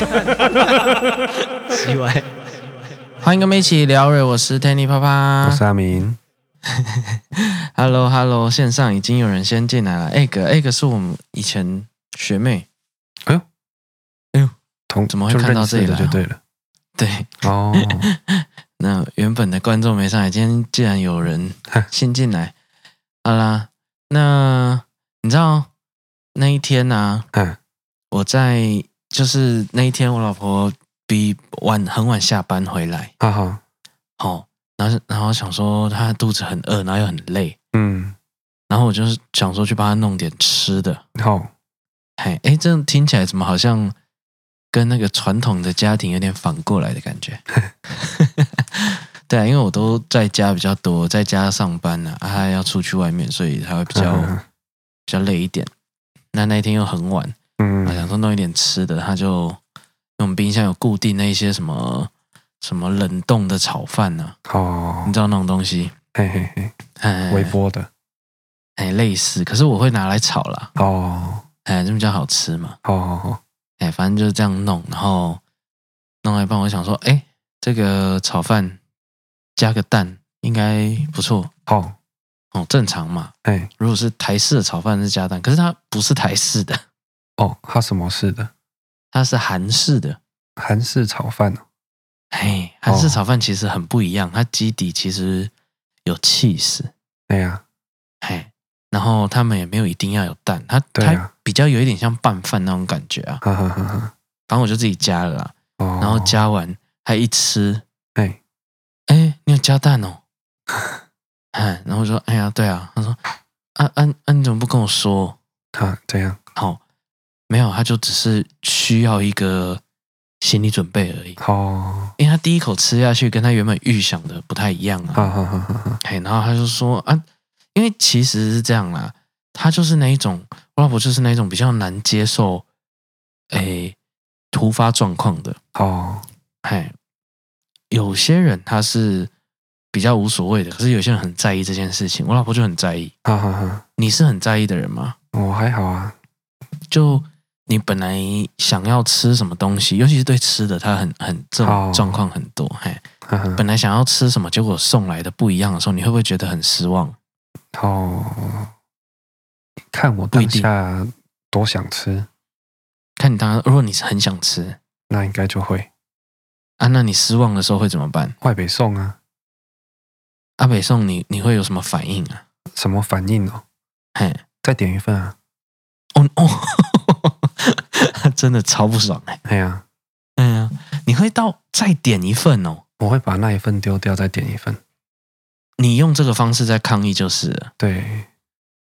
奇怪，欢迎跟我们一起聊瑞，我是 Tanny 啪啪，我是阿明。Hello Hello，线上已经有人先进来了。Egg Egg 是我们以前学妹。哎呦哎呦，同怎么会看到这里来？就对了。对哦，那原本的观众没上来，今天既然有人先进来，好啦，那你知道那一天呢、啊？嗯，我在就是那一天，我老婆比晚很晚下班回来，哈哈，好，然后然后想说她肚子很饿，然后又很累，嗯，然后我就是想说去帮她弄点吃的，好，哎哎，这样听起来怎么好像？跟那个传统的家庭有点反过来的感觉，对啊，因为我都在家比较多，在家上班呢，啊，还要出去外面，所以才会比较比较累一点。那那一天又很晚，嗯，想说弄一点吃的，他就我们冰箱有固定那些什么什么冷冻的炒饭呢，哦，你知道那种东西，嘿嘿嘿，微波的，哎，类似，可是我会拿来炒啦，哦，哎，这比较好吃嘛，哦。哎，反正就是这样弄，然后弄了一半，我想说，哎，这个炒饭加个蛋应该不错。哦哦，正常嘛。哎，如果是台式的炒饭是加蛋，可是它不是台式的。哦，它什么式的？它是韩式的。韩式炒饭哦。嘿，韩式炒饭其实很不一样，它基底其实有气势。对呀。嘿。然后他们也没有一定要有蛋，它它比较有一点像拌饭那种感觉啊。哈哈哈哈，反正我就自己加了啦。哦。然后加完，他一吃，哎哎，你有加蛋哦？哎，然后我说，哎呀，对啊。他说，啊啊啊，你怎么不跟我说？啊，这样。好，没有，他就只是需要一个心理准备而已。哦。因为他第一口吃下去，跟他原本预想的不太一样啊。哈哈哈哈。哎，然后他就说，啊。因为其实是这样啦，他就是那一种，我老婆就是那一种比较难接受，诶，突发状况的哦。哎，有些人他是比较无所谓的，可是有些人很在意这件事情。我老婆就很在意。哈哈哈。你是很在意的人吗？我还好啊。就你本来想要吃什么东西，尤其是对吃的，他很很这种状况很多。嘿，本来想要吃什么，结果送来的不一样的时候，你会不会觉得很失望？哦，看我当下多想吃，看你当下，如果你是很想吃，那应该就会啊。那你失望的时候会怎么办？外北送啊，阿北送你，你会有什么反应啊？什么反应哦？嘿，再点一份啊！哦哦，真的超不爽哎！哎呀，哎呀，你会到再点一份哦？我会把那一份丢掉，再点一份。你用这个方式在抗议就是了。对，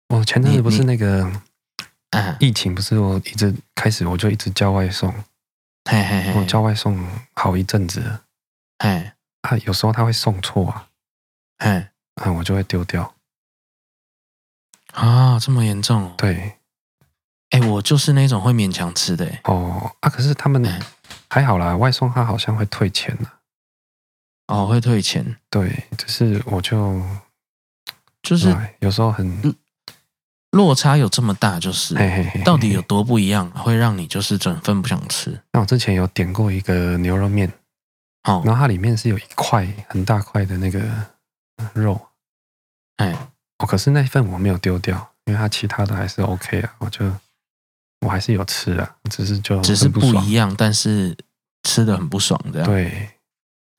我前阵子不是那个，疫情不是我一直开始我就一直叫外送，嘿嘿嘿，我叫外送好一阵子了，嘿，啊，有时候他会送错啊，哎，啊，我就会丢掉。啊，这么严重哦？对，哎，我就是那种会勉强吃的。哦，啊，可是他们还好啦，外送他好像会退钱呢。哦，会退钱，对，就是我就就是有时候很落差有这么大，就是嘿嘿嘿嘿到底有多不一样，会让你就是整份不想吃。那我之前有点过一个牛肉面，哦，然后它里面是有一块很大块的那个肉，哎，哦，可是那一份我没有丢掉，因为它其他的还是 OK 啊，我就我还是有吃啊，只是就只是不一样，但是吃的很不爽，这样对。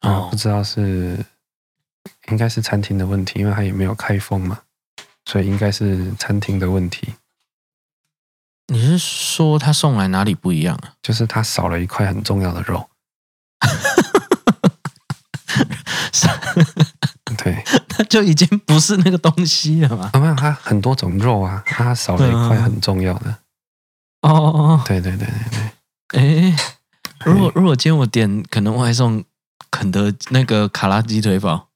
啊，不知道是应该是餐厅的问题，因为它也没有开封嘛，所以应该是餐厅的问题。你是说他送来哪里不一样啊？就是他少了一块很重要的肉。对，那就已经不是那个东西了嘛。啊，没有，它很多种肉啊，它少了一块很重要的。哦哦哦，对对对对对。哎，如果如果今天我点可能外送。肯德那个卡拉鸡腿堡，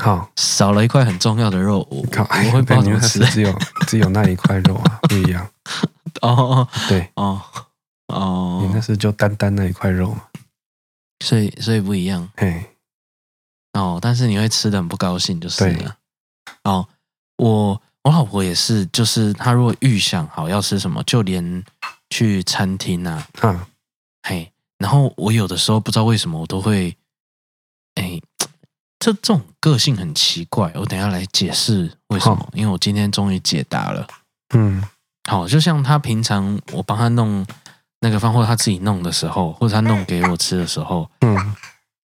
好少了一块很重要的肉，我靠，我会不知道怎么吃，只有只有那一块肉啊，不一样。哦，对，哦哦，你那是就单单那一块肉，所以所以不一样。嘿，哦，但是你会吃的很不高兴，就是了。哦，我我老婆也是，就是她如果预想好要吃什么，就连去餐厅啊，嗯，嘿。然后我有的时候不知道为什么我都会，哎，这这种个性很奇怪。我等一下来解释为什么，哦、因为我今天终于解答了。嗯，好，就像他平常我帮他弄那个饭，或者他自己弄的时候，或者他弄给我吃的时候，嗯，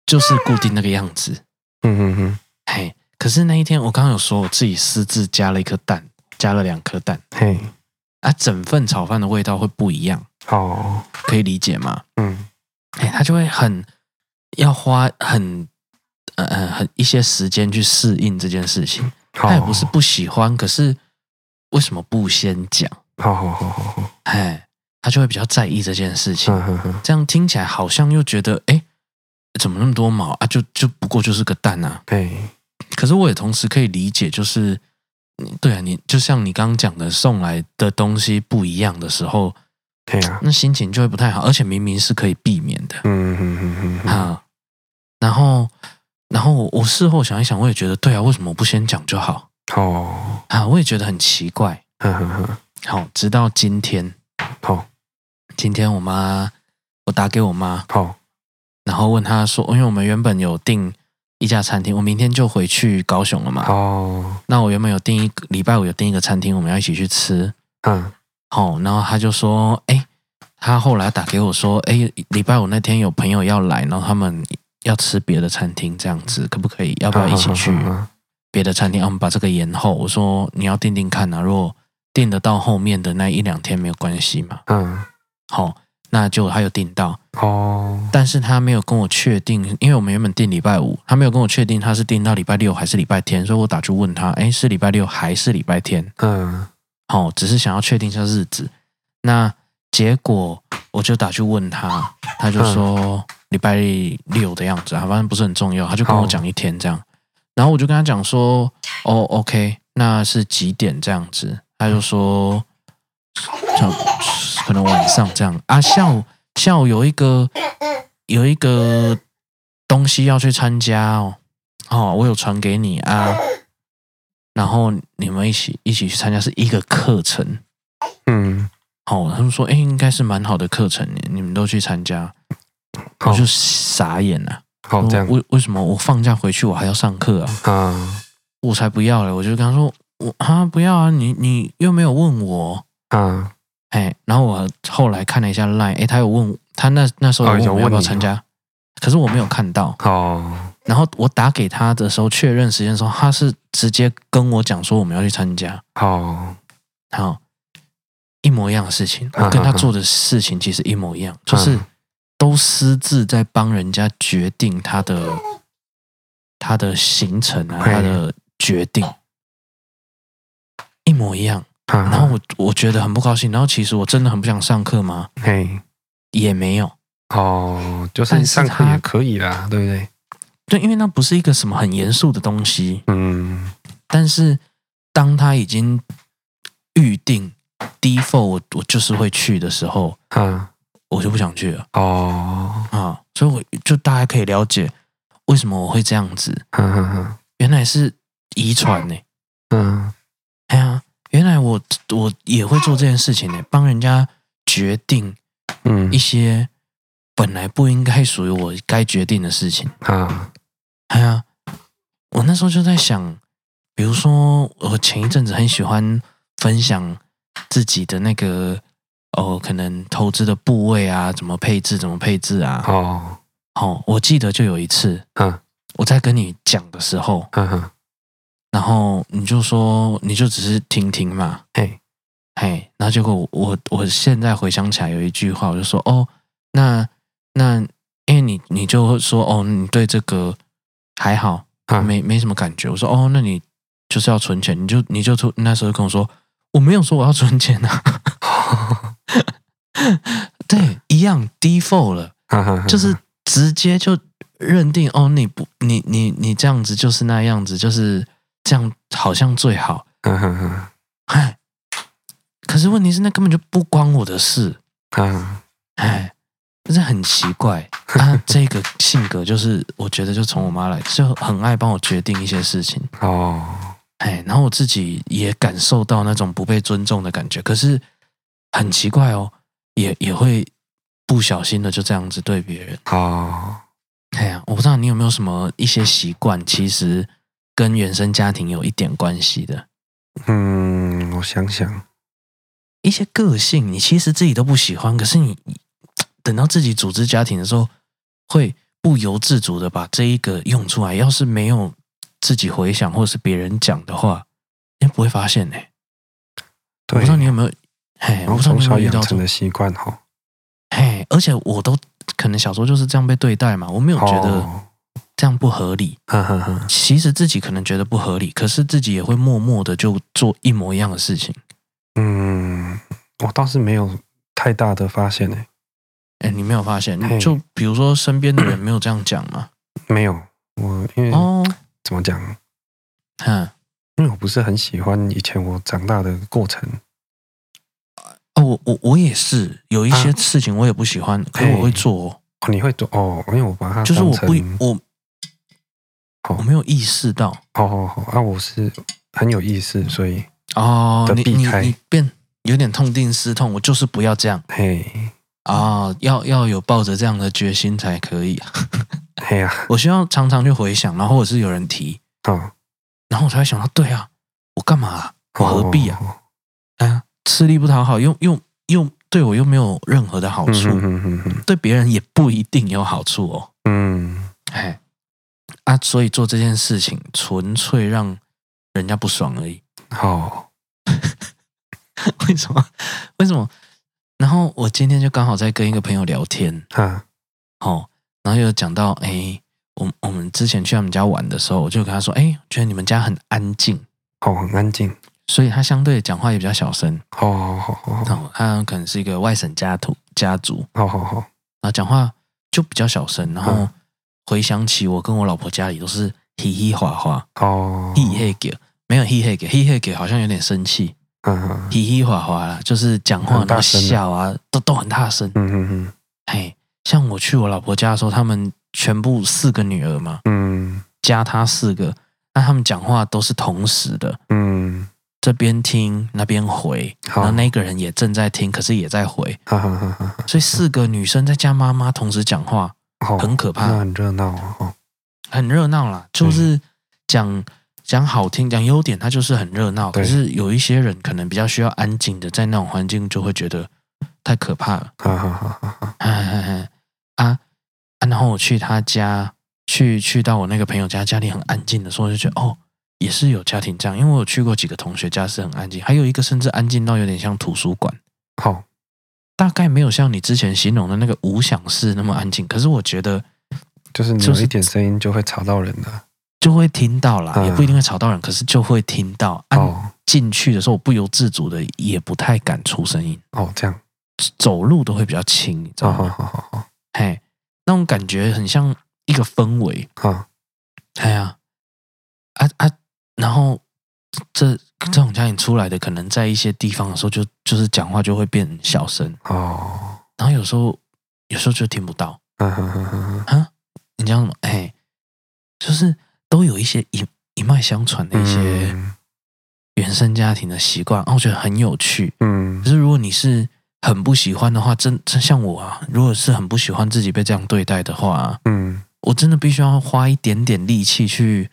就是固定那个样子。嗯嗯嗯，嘿，可是那一天我刚刚有说我自己私自加了一颗蛋，加了两颗蛋，嘿，啊，整份炒饭的味道会不一样。哦，可以理解吗？嗯。哎，他就会很要花很呃呃很一些时间去适应这件事情。他也不是不喜欢，可是为什么不先讲？好好好好好，哎，他就会比较在意这件事情。呵呵呵这样听起来好像又觉得，哎，怎么那么多毛啊？就就不过就是个蛋啊。对。可是我也同时可以理解，就是对啊，你就像你刚刚讲的，送来的东西不一样的时候。对啊，那心情就会不太好，而且明明是可以避免的。嗯嗯嗯嗯啊，然后，然后我我事后想一想，我也觉得对啊，为什么不先讲就好？哦，啊，我也觉得很奇怪。呵呵呵，好，直到今天，好，今天我妈，我打给我妈，好，然后问她说，因为我们原本有订一家餐厅，我明天就回去高雄了嘛。哦，那我原本有订一个礼拜五有订一个餐厅，我们要一起去吃。嗯。哦，然后他就说，哎，他后来打给我说，哎，礼拜五那天有朋友要来，然后他们要吃别的餐厅，这样子可不可以？要不要一起去 别的餐厅？我们把这个延后。我说你要订订看啊，如果订得到后面的那一两天没有关系嘛。嗯，好，那就他有订到哦，但是他没有跟我确定，因为我们原本订礼拜五，他没有跟我确定他是订到礼拜六还是礼拜天，所以我打去问他，哎，是礼拜六还是礼拜天？嗯。好，只是想要确定一下日子。那结果我就打去问他，他就说礼拜六的样子啊，反正不是很重要。他就跟我讲一天这样，然后我就跟他讲说，哦，OK，那是几点这样子？他就说，可能晚上这样啊。下午下午有一个有一个东西要去参加哦，哦，我有传给你啊。然后你们一起一起去参加是一个课程，嗯，哦，他们说，哎，应该是蛮好的课程，你们都去参加，我就傻眼了。好，这样，为为什么我放假回去我还要上课啊？啊，我才不要嘞！我就跟他说，我啊不要啊，你你又没有问我啊，哎，然后我后来看了一下 line，哎，他有问他那那时候有问我要不要参加，可是我没有看到。哦。然后我打给他的时候确认时间的时候，他是直接跟我讲说我们要去参加。好，好，一模一样的事情，我跟他做的事情其实一模一样，就是都私自在帮人家决定他的他的行程啊，他的决定。一模一样。然后我我觉得很不高兴。然后其实我真的很不想上课吗？嘿，也没有。哦，就是上课也可以啦，对不对？对，因为那不是一个什么很严肃的东西，嗯，但是当他已经预定 default 我我就是会去的时候，嗯，我就不想去了，哦，啊，所以我就大家可以了解为什么我会这样子，嗯嗯嗯，原来是遗传呢，嗯，哎呀，我我也会做这件事情呢，帮人家决定，嗯，一些本来不应该属于我该决定的事情，啊。哎呀，我那时候就在想，比如说我前一阵子很喜欢分享自己的那个哦，可能投资的部位啊，怎么配置，怎么配置啊。哦，好，我记得就有一次，嗯，我在跟你讲的时候，嗯哼，然后你就说，你就只是听听嘛，嘿，嘿，然后结果我我，现在回想起来有一句话，我就说，哦，那那因为你你就会说，哦，你对这个。还好，没没什么感觉。我说哦，那你就是要存钱，你就你就那时候跟我说，我没有说我要存钱啊。对，一样 default 了，就是直接就认定哦，你不，你你你这样子就是那样子，就是这样，好像最好。哎，可是问题是，那根本就不关我的事。嗯哎。真是很奇怪，他 这个性格就是，我觉得就从我妈来，就很爱帮我决定一些事情哦。哎，然后我自己也感受到那种不被尊重的感觉，可是很奇怪哦，也也会不小心的就这样子对别人。哦，哎呀，我不知道你有没有什么一些习惯，其实跟原生家庭有一点关系的。嗯，我想想，一些个性，你其实自己都不喜欢，可是你等到自己组织家庭的时候，会不由自主的把这一个用出来。要是没有自己回想，或者是别人讲的话，你不会发现呢。对，我不知道你有没有，嘿，我从小养成的习惯哈。嘿，而且我都可能小时候就是这样被对待嘛，我没有觉得这样不合理。哦、其实自己可能觉得不合理，可是自己也会默默的就做一模一样的事情。嗯，我倒是没有太大的发现诶。哎，你没有发现？就比如说身边的人没有这样讲吗？没有，我因为哦，怎么讲？哼。因为我不是很喜欢以前我长大的过程。哦，我我我也是有一些事情我也不喜欢，啊、可是我会做哦。哦，你会做哦？因为我把它就是我不我，我没有意识到。哦哦哦，啊，我是很有意识，所以哦，你你你变有点痛定思痛，我就是不要这样。嘿，啊，要要有抱着这样的决心才可以。嘿呀，我需要常常去回想，然后或者是有人提，哦。然后我才会想到，对啊，我干嘛、啊？我何必啊？哎呀，吃力不讨好，又又又对我又没有任何的好处，嗯、哼哼哼对别人也不一定有好处哦。嗯，哎，啊，所以做这件事情纯粹让人家不爽而已。哦，为什么？为什么？然后我今天就刚好在跟一个朋友聊天，哈，哦，然后又讲到，哎。我我们之前去他们家玩的时候，我就跟他说：“哎，觉得你们家很安静，哦，很安静，所以他相对讲话也比较小声。哦哦哦，哦，他可能是一个外省家土家族，好好好，然后讲话就比较小声。然后回想起我跟我老婆家里都是嘻嘻哈哈，哦，嘿嘿给没有嘿嘿给嘿嘿给，好像有点生气，嗯，嘻嘻哈哈啦，就是讲话然后笑啊，都都很大声。嗯嗯嗯，嘿，像我去我老婆家的时候，他们。全部四个女儿嘛，嗯，加她四个，那他们讲话都是同时的，嗯，这边听那边回，然后那个人也正在听，可是也在回，哈哈哈哈，所以四个女生在加妈妈同时讲话，很可怕，很热闹哦，很热闹啦，就是讲讲好听，讲优点，它就是很热闹。可是有一些人可能比较需要安静的，在那种环境就会觉得太可怕了，哈哈哈哈哈，啊。啊、然后我去他家，去去到我那个朋友家，家里很安静的时候，就觉得哦，也是有家庭这样。因为我有去过几个同学家是很安静，还有一个甚至安静到有点像图书馆。好、哦，大概没有像你之前形容的那个无响室那么安静。可是我觉得，就是你有一点声音就会吵到人的，就会听到啦，嗯、也不一定会吵到人，可是就会听到。哦，进去的时候我不由自主的也不太敢出声音。哦，这样走路都会比较轻，你知道吗？好好好好，嘿。那种感觉很像一个氛围啊，哎呀，啊啊，然后这这种家庭出来的，可能在一些地方的时候就，就就是讲话就会变小声哦，然后有时候有时候就听不到，啊哈哈哈啊，你讲什么？哎，就是都有一些一一脉相传的一些原生家庭的习惯，啊，我觉得很有趣，嗯，可是如果你是。很不喜欢的话，真真像我啊！如果是很不喜欢自己被这样对待的话，嗯，我真的必须要花一点点力气去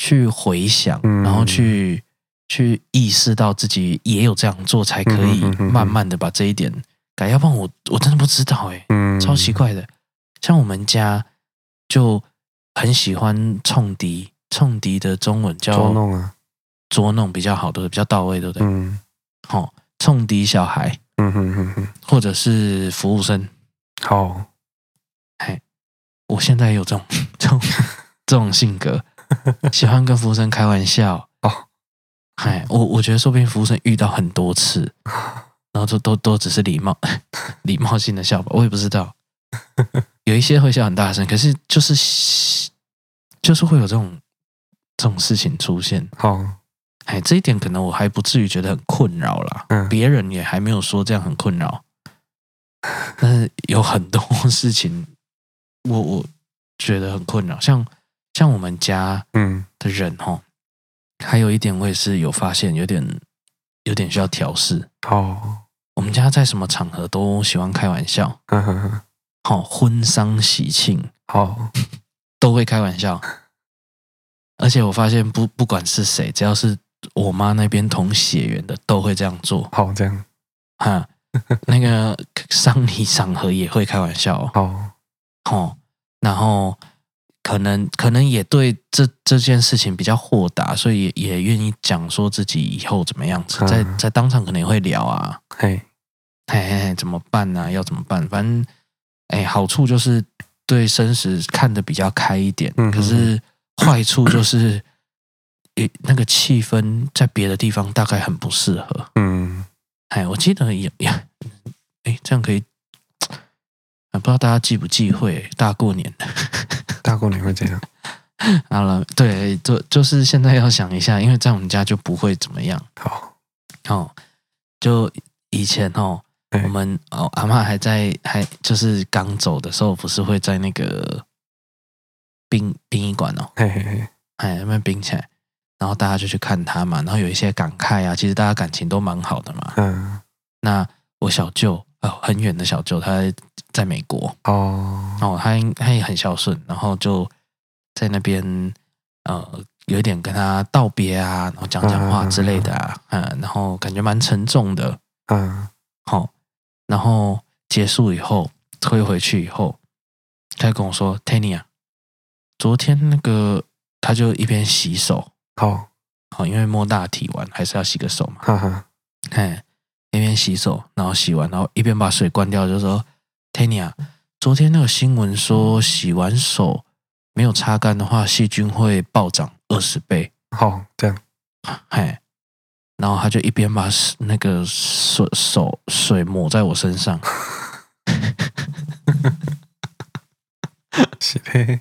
去回想，嗯、然后去去意识到自己也有这样做，才可以慢慢的把这一点改。要不然我我真的不知道哎，嗯，超奇怪的。像我们家就很喜欢冲敌，冲敌的中文叫捉弄啊，捉弄比较好的，比较到位，对不对？嗯，好，冲敌小孩。嗯哼哼哼，或者是服务生，好，哎，我现在有这种 这种这种性格，喜欢跟服务生开玩笑哦。哎，我我觉得说不定服务生遇到很多次，然后就都都只是礼貌 礼貌性的笑吧，我也不知道。有一些会笑很大声，可是就是就是会有这种这种事情出现。好。哎，这一点可能我还不至于觉得很困扰啦。嗯，别人也还没有说这样很困扰，但是有很多事情我，我我觉得很困扰。像像我们家嗯的人哈，还有一点我也是有发现，有点有点需要调试。哦，我们们家在什么场合都喜欢开玩笑，呵呵呵好、哦，婚丧喜庆，好、哦，都会开玩笑。而且我发现不不管是谁，只要是我妈那边同血缘的，都会这样做。好，这样，哈，那个 丧礼场合也会开玩笑。好，哦，然后。可能可能也对这这件事情比较豁达，所以也也愿意讲说自己以后怎么样子，在在当场可能也会聊啊，嘿，嘿嘿嘿，怎么办呢、啊？要怎么办？反正，哎，好处就是对生死看得比较开一点，嗯、可是坏处就是，那个气氛在别的地方大概很不适合。嗯，哎，我记得也也，哎，这样可以，不知道大家忌不忌讳大过年的。大过年会这样？好了，对，就就是现在要想一下，因为在我们家就不会怎么样。好，哦，就以前哦，我们哦阿嬷还在，还就是刚走的时候，不是会在那个殡殡仪馆哦，嘿嘿嘿，哎那边冰起来，然后大家就去看他嘛，然后有一些感慨啊，其实大家感情都蛮好的嘛。嗯，那我小舅哦，很远的小舅，他。在美国。哦，哦，他他也很孝顺，然后就在那边呃，有一点跟他道别啊，然后讲讲话之类的啊，嗯，然后感觉蛮沉重的，嗯，好，然后结束以后推回去以后，他就跟我说：“Tanya 啊，昨天那个他就一边洗手，好，好，因为摸大体完还是要洗个手嘛，哈哈，哎，一边洗手，然后洗完，然后一边把水关掉，就说。” Tanya，昨天那个新闻说，洗完手没有擦干的话，细菌会暴涨二十倍。好，这样，嘿，然后他就一边把那个水手水抹在我身上，是呗，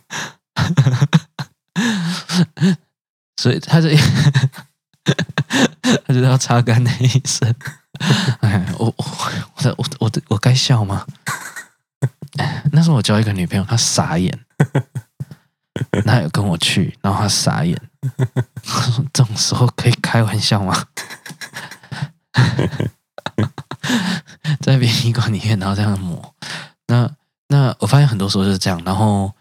所以他就 他就要擦干的意思。哎，我我我我我我该笑吗？那时候我交一个女朋友，她傻眼，她有跟我去，然后她傻眼，说 这种时候可以开玩笑吗？在殡仪馆里面，然后这样抹，那那我发现很多时候就是这样，然后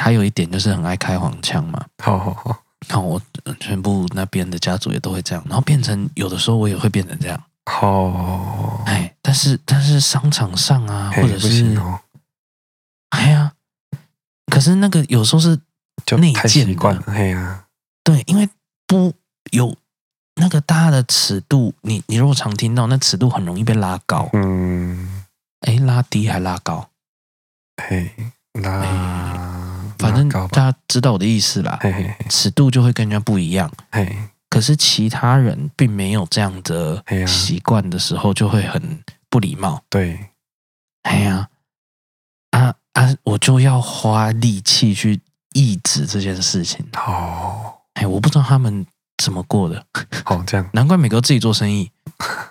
还有一点就是很爱开黄腔嘛，好好好，然后我全部那边的家族也都会这样，然后变成有的时候我也会变成这样，好，哎，但是但是商场上啊，或者是。哎呀，可是那个有时候是内建的，哎呀，对，因为不有那个大的尺度，你你如果常听到，那尺度很容易被拉高，嗯，哎，拉低还拉高，嘿，拉，反正大家知道我的意思啦，嘿嘿，尺度就会跟人家不一样，嘿，可是其他人并没有这样的习惯的时候，就会很不礼貌，对，哎呀。啊！我就要花力气去抑制这件事情。哦，哎，我不知道他们怎么过的。哦，这样，难怪每个自己做生意，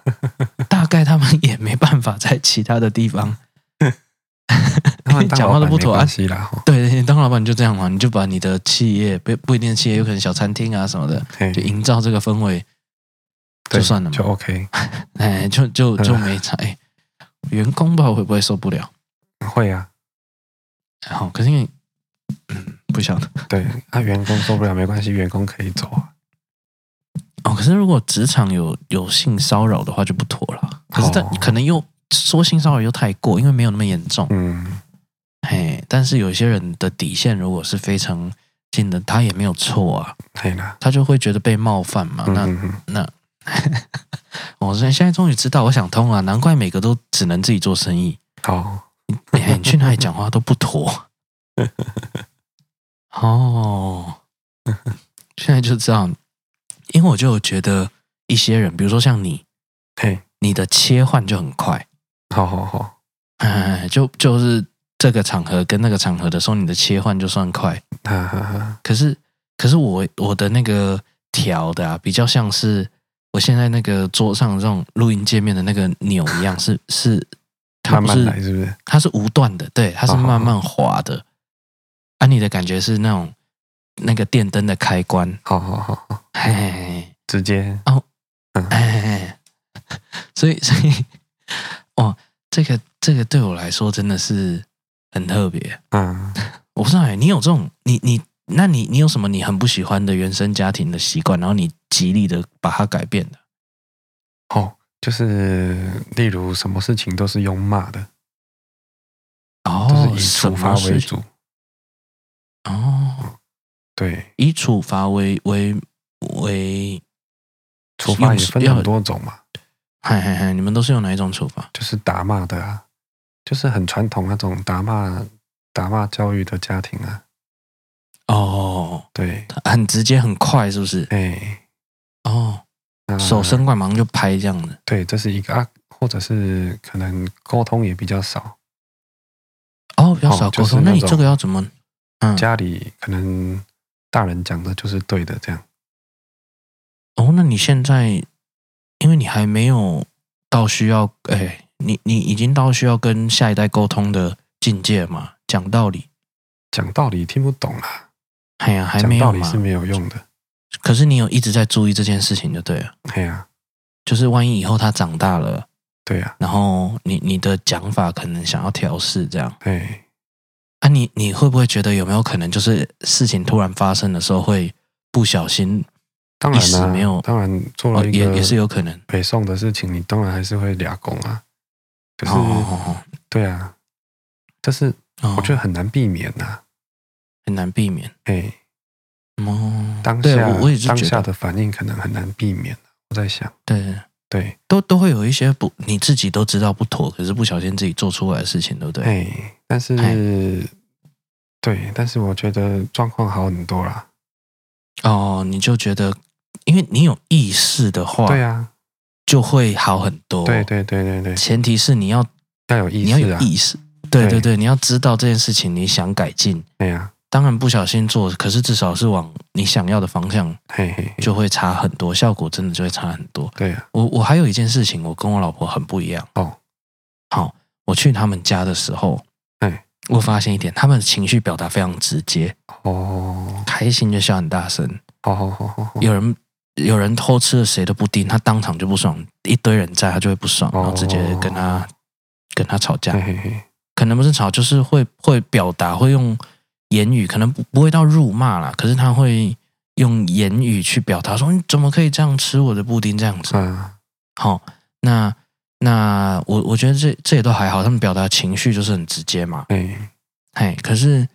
大概他们也没办法在其他的地方。讲话都不妥啊！对，你当老板你就这样嘛，你就把你的企业不不一定的企业，有可能小餐厅啊什么的，就营造这个氛围，就算了嘛，就 OK。哎，就就就没差。员工不知道会不会受不了？会啊。好，可是因为，嗯，不晓得。对，那、啊、员工受不了没关系，员工可以走啊。哦，可是如果职场有有性骚扰的话就不妥了。可是他可能又说性骚扰又太过，因为没有那么严重。嗯，嘿，但是有一些人的底线如果是非常近的，他也没有错啊。对啦，他就会觉得被冒犯嘛。那那，我现在终于知道，我想通了，难怪每个都只能自己做生意。好。欸、你去哪里讲话都不妥哦。现在就知道，因为我就觉得一些人，比如说像你，嘿，你的切换就很快。好好好，哎，就就是这个场合跟那个场合的时候，你的切换就算快。可是，可是我我的那个调的啊，比较像是我现在那个桌上这种录音界面的那个钮一样，是是。它不是，慢慢来是不是？它是无断的，对，它是慢慢滑的。哦、啊，你的感觉是那种那个电灯的开关，好好好好，嘿，嘿，嘿，直接哦，嗯、嘿嘿嘿，所以 所以哦，这个这个对我来说真的是很特别。嗯，我不知道哎，你有这种你你，那你你有什么你很不喜欢的原生家庭的习惯，然后你极力的把它改变的？哦，就是例如什么事情都是用骂的，哦，都是以处罚为主。哦，对，以处罚为为为，处罚也分很多种嘛。嗨嗨嗨，你们都是用哪一种处罚？就是打骂的啊，就是很传统那种打骂打骂教育的家庭啊。哦，对，很直接很快，是不是？哎，哦，手伸过来马上就拍这样的。对，这是一个啊，或者是可能沟通也比较少。哦，比较少沟通，那你这个要怎么？嗯家里可能大人讲的就是对的，这样。哦，那你现在，因为你还没有到需要，哎，你你已经到需要跟下一代沟通的境界嘛？讲道理，讲道理听不懂啦。哎呀，还没有嘛？讲道理是没有用的。可是你有一直在注意这件事情，就对了。对呀，就是万一以后他长大了，对呀，然后你你的讲法可能想要调试这样，对。啊你，你你会不会觉得有没有可能，就是事情突然发生的时候，会不小心？当然啦，没有，当然做了一个也也是有可能北宋的事情，你当然还是会俩攻啊。可是，对啊，但是我觉得很难避免呐，很难避免。哎，哦，当下我也是当下的反应可能很难避免。我在想，对对，都都会有一些不你自己都知道不妥，可是不小心自己做出来的事情，对不对？哎。但是，对，但是我觉得状况好很多啦。哦，你就觉得，因为你有意识的话，对啊，就会好很多。对对对对对，前提是你要要有意识，你要有意识。对对对，你要知道这件事情，你想改进。对呀，当然不小心做，可是至少是往你想要的方向，嘿嘿，就会差很多，效果真的就会差很多。对啊，我我还有一件事情，我跟我老婆很不一样。哦，好，我去他们家的时候。我发现一点，他们的情绪表达非常直接。哦，开心就笑很大声。哦，有人有人偷吃了谁的布丁，他当场就不爽，一堆人在，他就会不爽，然后直接跟他跟他吵架，可能不是吵，就是会会表达，会用言语，可能不不会到辱骂啦，可是他会用言语去表达，说你怎么可以这样吃我的布丁这样子？好，那。那我我觉得这这也都还好，他们表达情绪就是很直接嘛。哎，哎，可是，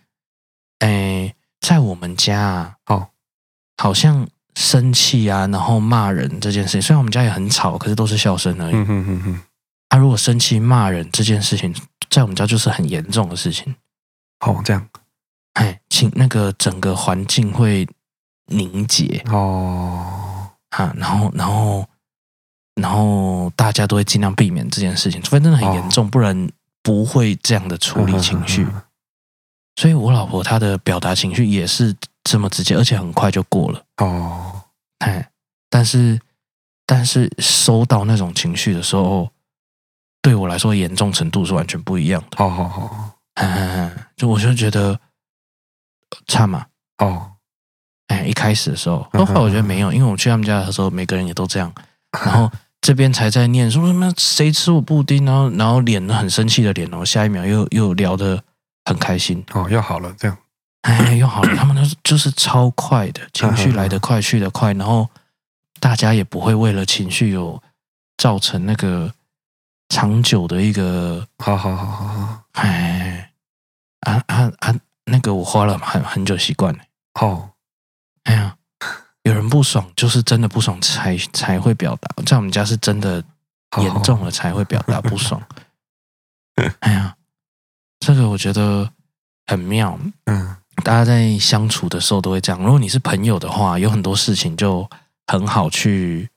哎，在我们家，哦，好像生气啊，然后骂人这件事情，虽然我们家也很吵，可是都是笑声而已。嗯哼哼哼。啊，如果生气骂人这件事情，在我们家就是很严重的事情。哦，这样。哎，请那个整个环境会凝结。哦。啊，然后，然后。然后大家都会尽量避免这件事情，除非真的很严重，不然不会这样的处理情绪。所以我老婆她的表达情绪也是这么直接，而且很快就过了。哦，哎，但是但是收到那种情绪的时候，对我来说严重程度是完全不一样的。好好好，就我就觉得差嘛。哦，哎，一开始的时候，后来我觉得没有，因为我去他们家的时候，每个人也都这样，然后。这边才在念说什么谁吃我布丁，然后然后脸很生气的脸，然后下一秒又又聊得很开心哦，又好了这样，哎，又好了。他们都是就是超快的情绪来得快去得快，然后大家也不会为了情绪有造成那个长久的一个，好好好好好，哎，那个我花了很很久习惯了，哦，哎呀。有人不爽，就是真的不爽才才会表达。在我们家是真的严重了才会表达不爽。哎呀，这个我觉得很妙。嗯，大家在相处的时候都会这样。如果你是朋友的话，有很多事情就很好去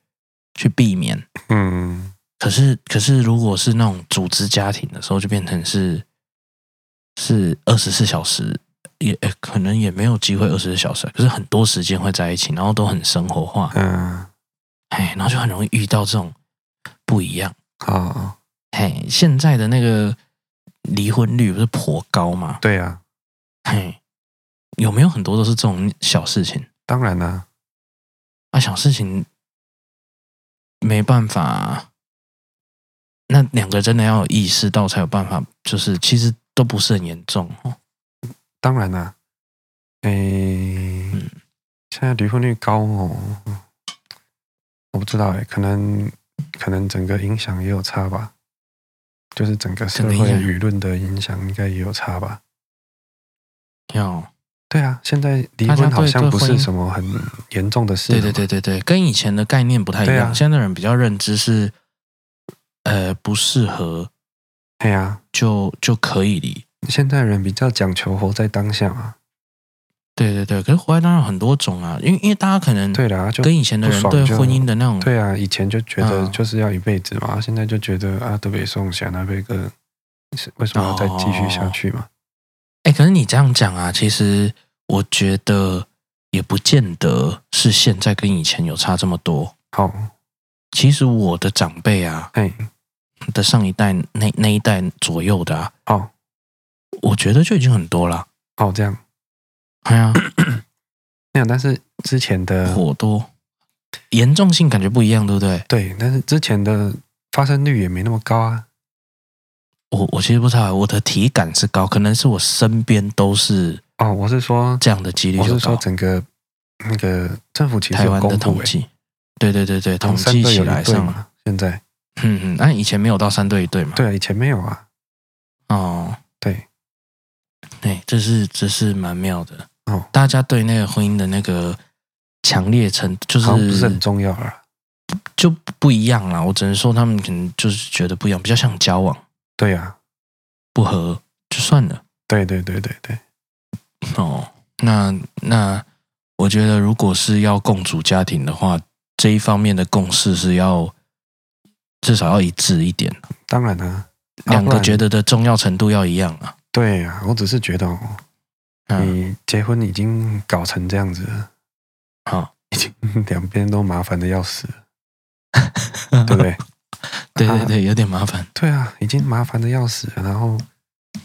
去避免。嗯，可是可是如果是那种组织家庭的时候，就变成是是二十四小时。也可能也没有机会二十四小时，可是很多时间会在一起，然后都很生活化，嗯，哎，然后就很容易遇到这种不一样啊，嘿，现在的那个离婚率不是颇高吗？对啊，嘿，有没有很多都是这种小事情？当然啦，啊，小事情没办法，那两个真的要有意识到才有办法，就是其实都不是很严重哦。当然啦、啊，诶、欸，嗯、现在离婚率高哦，我不知道哎，可能可能整个影响也有差吧，就是整个社会舆论的影响应该也有差吧。有。对啊，现在离婚好像不是什么很严重的事。对对对对对，跟以前的概念不太一样。啊、现在的人比较认知是，呃，不适合，对啊，就就可以离。现在人比较讲求活在当下啊。对对对，可是活在当下很多种啊，因为因为大家可能对啦，就跟以前的人对婚姻的那种，对啊，以前就觉得就是要一辈子嘛，嗯、现在就觉得啊，特别送想那边个，为什么要再继续下去嘛？哎、哦，可是你这样讲啊，其实。我觉得也不见得是现在跟以前有差这么多。好，其实我的长辈啊，哎，的上一代那那一代左右的啊，哦，我觉得就已经很多了。哦，这样，哎呀，那样，但是之前的火多，严重性感觉不一样，对不对？对，但是之前的发生率也没那么高啊。我我其实不知道，我的体感是高，可能是我身边都是。哦，我是说这样的几率，我是说整个那个政府其实台湾的统计，对对对对，统计起来上嘛，现在，嗯嗯，那以前没有到三对一对嘛？对啊，以前没有啊。哦，对，哎，这是这是蛮妙的哦。大家对那个婚姻的那个强烈程度，就是不是很重要啊，就不一样啦。我只能说他们可能就是觉得不一样，比较像交往。对呀，不合就算了。对对对对对。哦，那那我觉得，如果是要共组家庭的话，这一方面的共识是要至少要一致一点。当然了、啊，两个觉得的重要程度要一样啊。对呀、啊，我只是觉得哦，你结婚已经搞成这样子了，好、嗯，已经两边都麻烦的要死，对不对？对对对，有点麻烦。对啊，已经麻烦的要死了，然后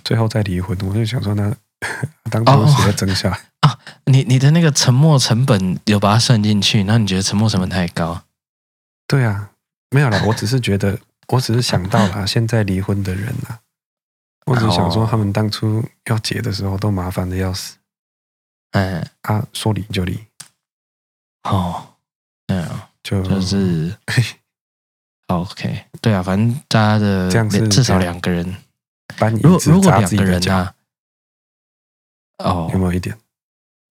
最后再离婚，我就想说那。当初谁要争下啊，啊？你你的那个沉没成本有把它算进去？那你觉得沉没成本太高？对啊，没有啦，我只是觉得，我只是想到了现在离婚的人啊，我只是想说他们当初要结的时候都麻烦的要死。哎，啊，说离就离。哦，嗯，就就是，OK，对啊，反正大家的这样子至少两个人，如果如果两个人啊。哦，有没有一点？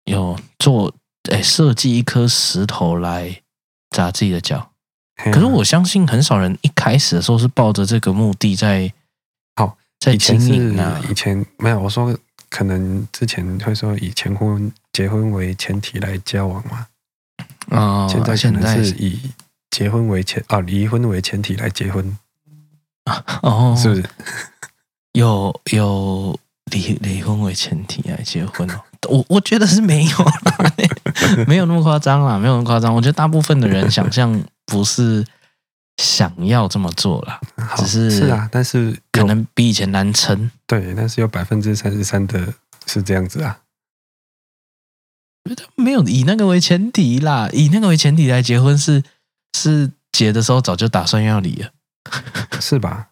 有做诶，设计一颗石头来砸自己的脚。啊、可是我相信很少人一开始的时候是抱着这个目的在。好，在经营啊。以前没有，我说可能之前会说以前婚结婚为前提来交往嘛。啊、哦，现在可能是以结婚为前啊，离婚为前提来结婚。哦，是不是？有 有。离离婚为前提来结婚哦，我我觉得是没有啦，没有那么夸张啦，没有那么夸张。我觉得大部分的人想象不是想要这么做了，只是是啊，但是可能比以前难撑。对，但是有百分之三十三的是这样子啊，没有以那个为前提啦，以那个为前提来结婚是是结的时候早就打算要离了，是吧？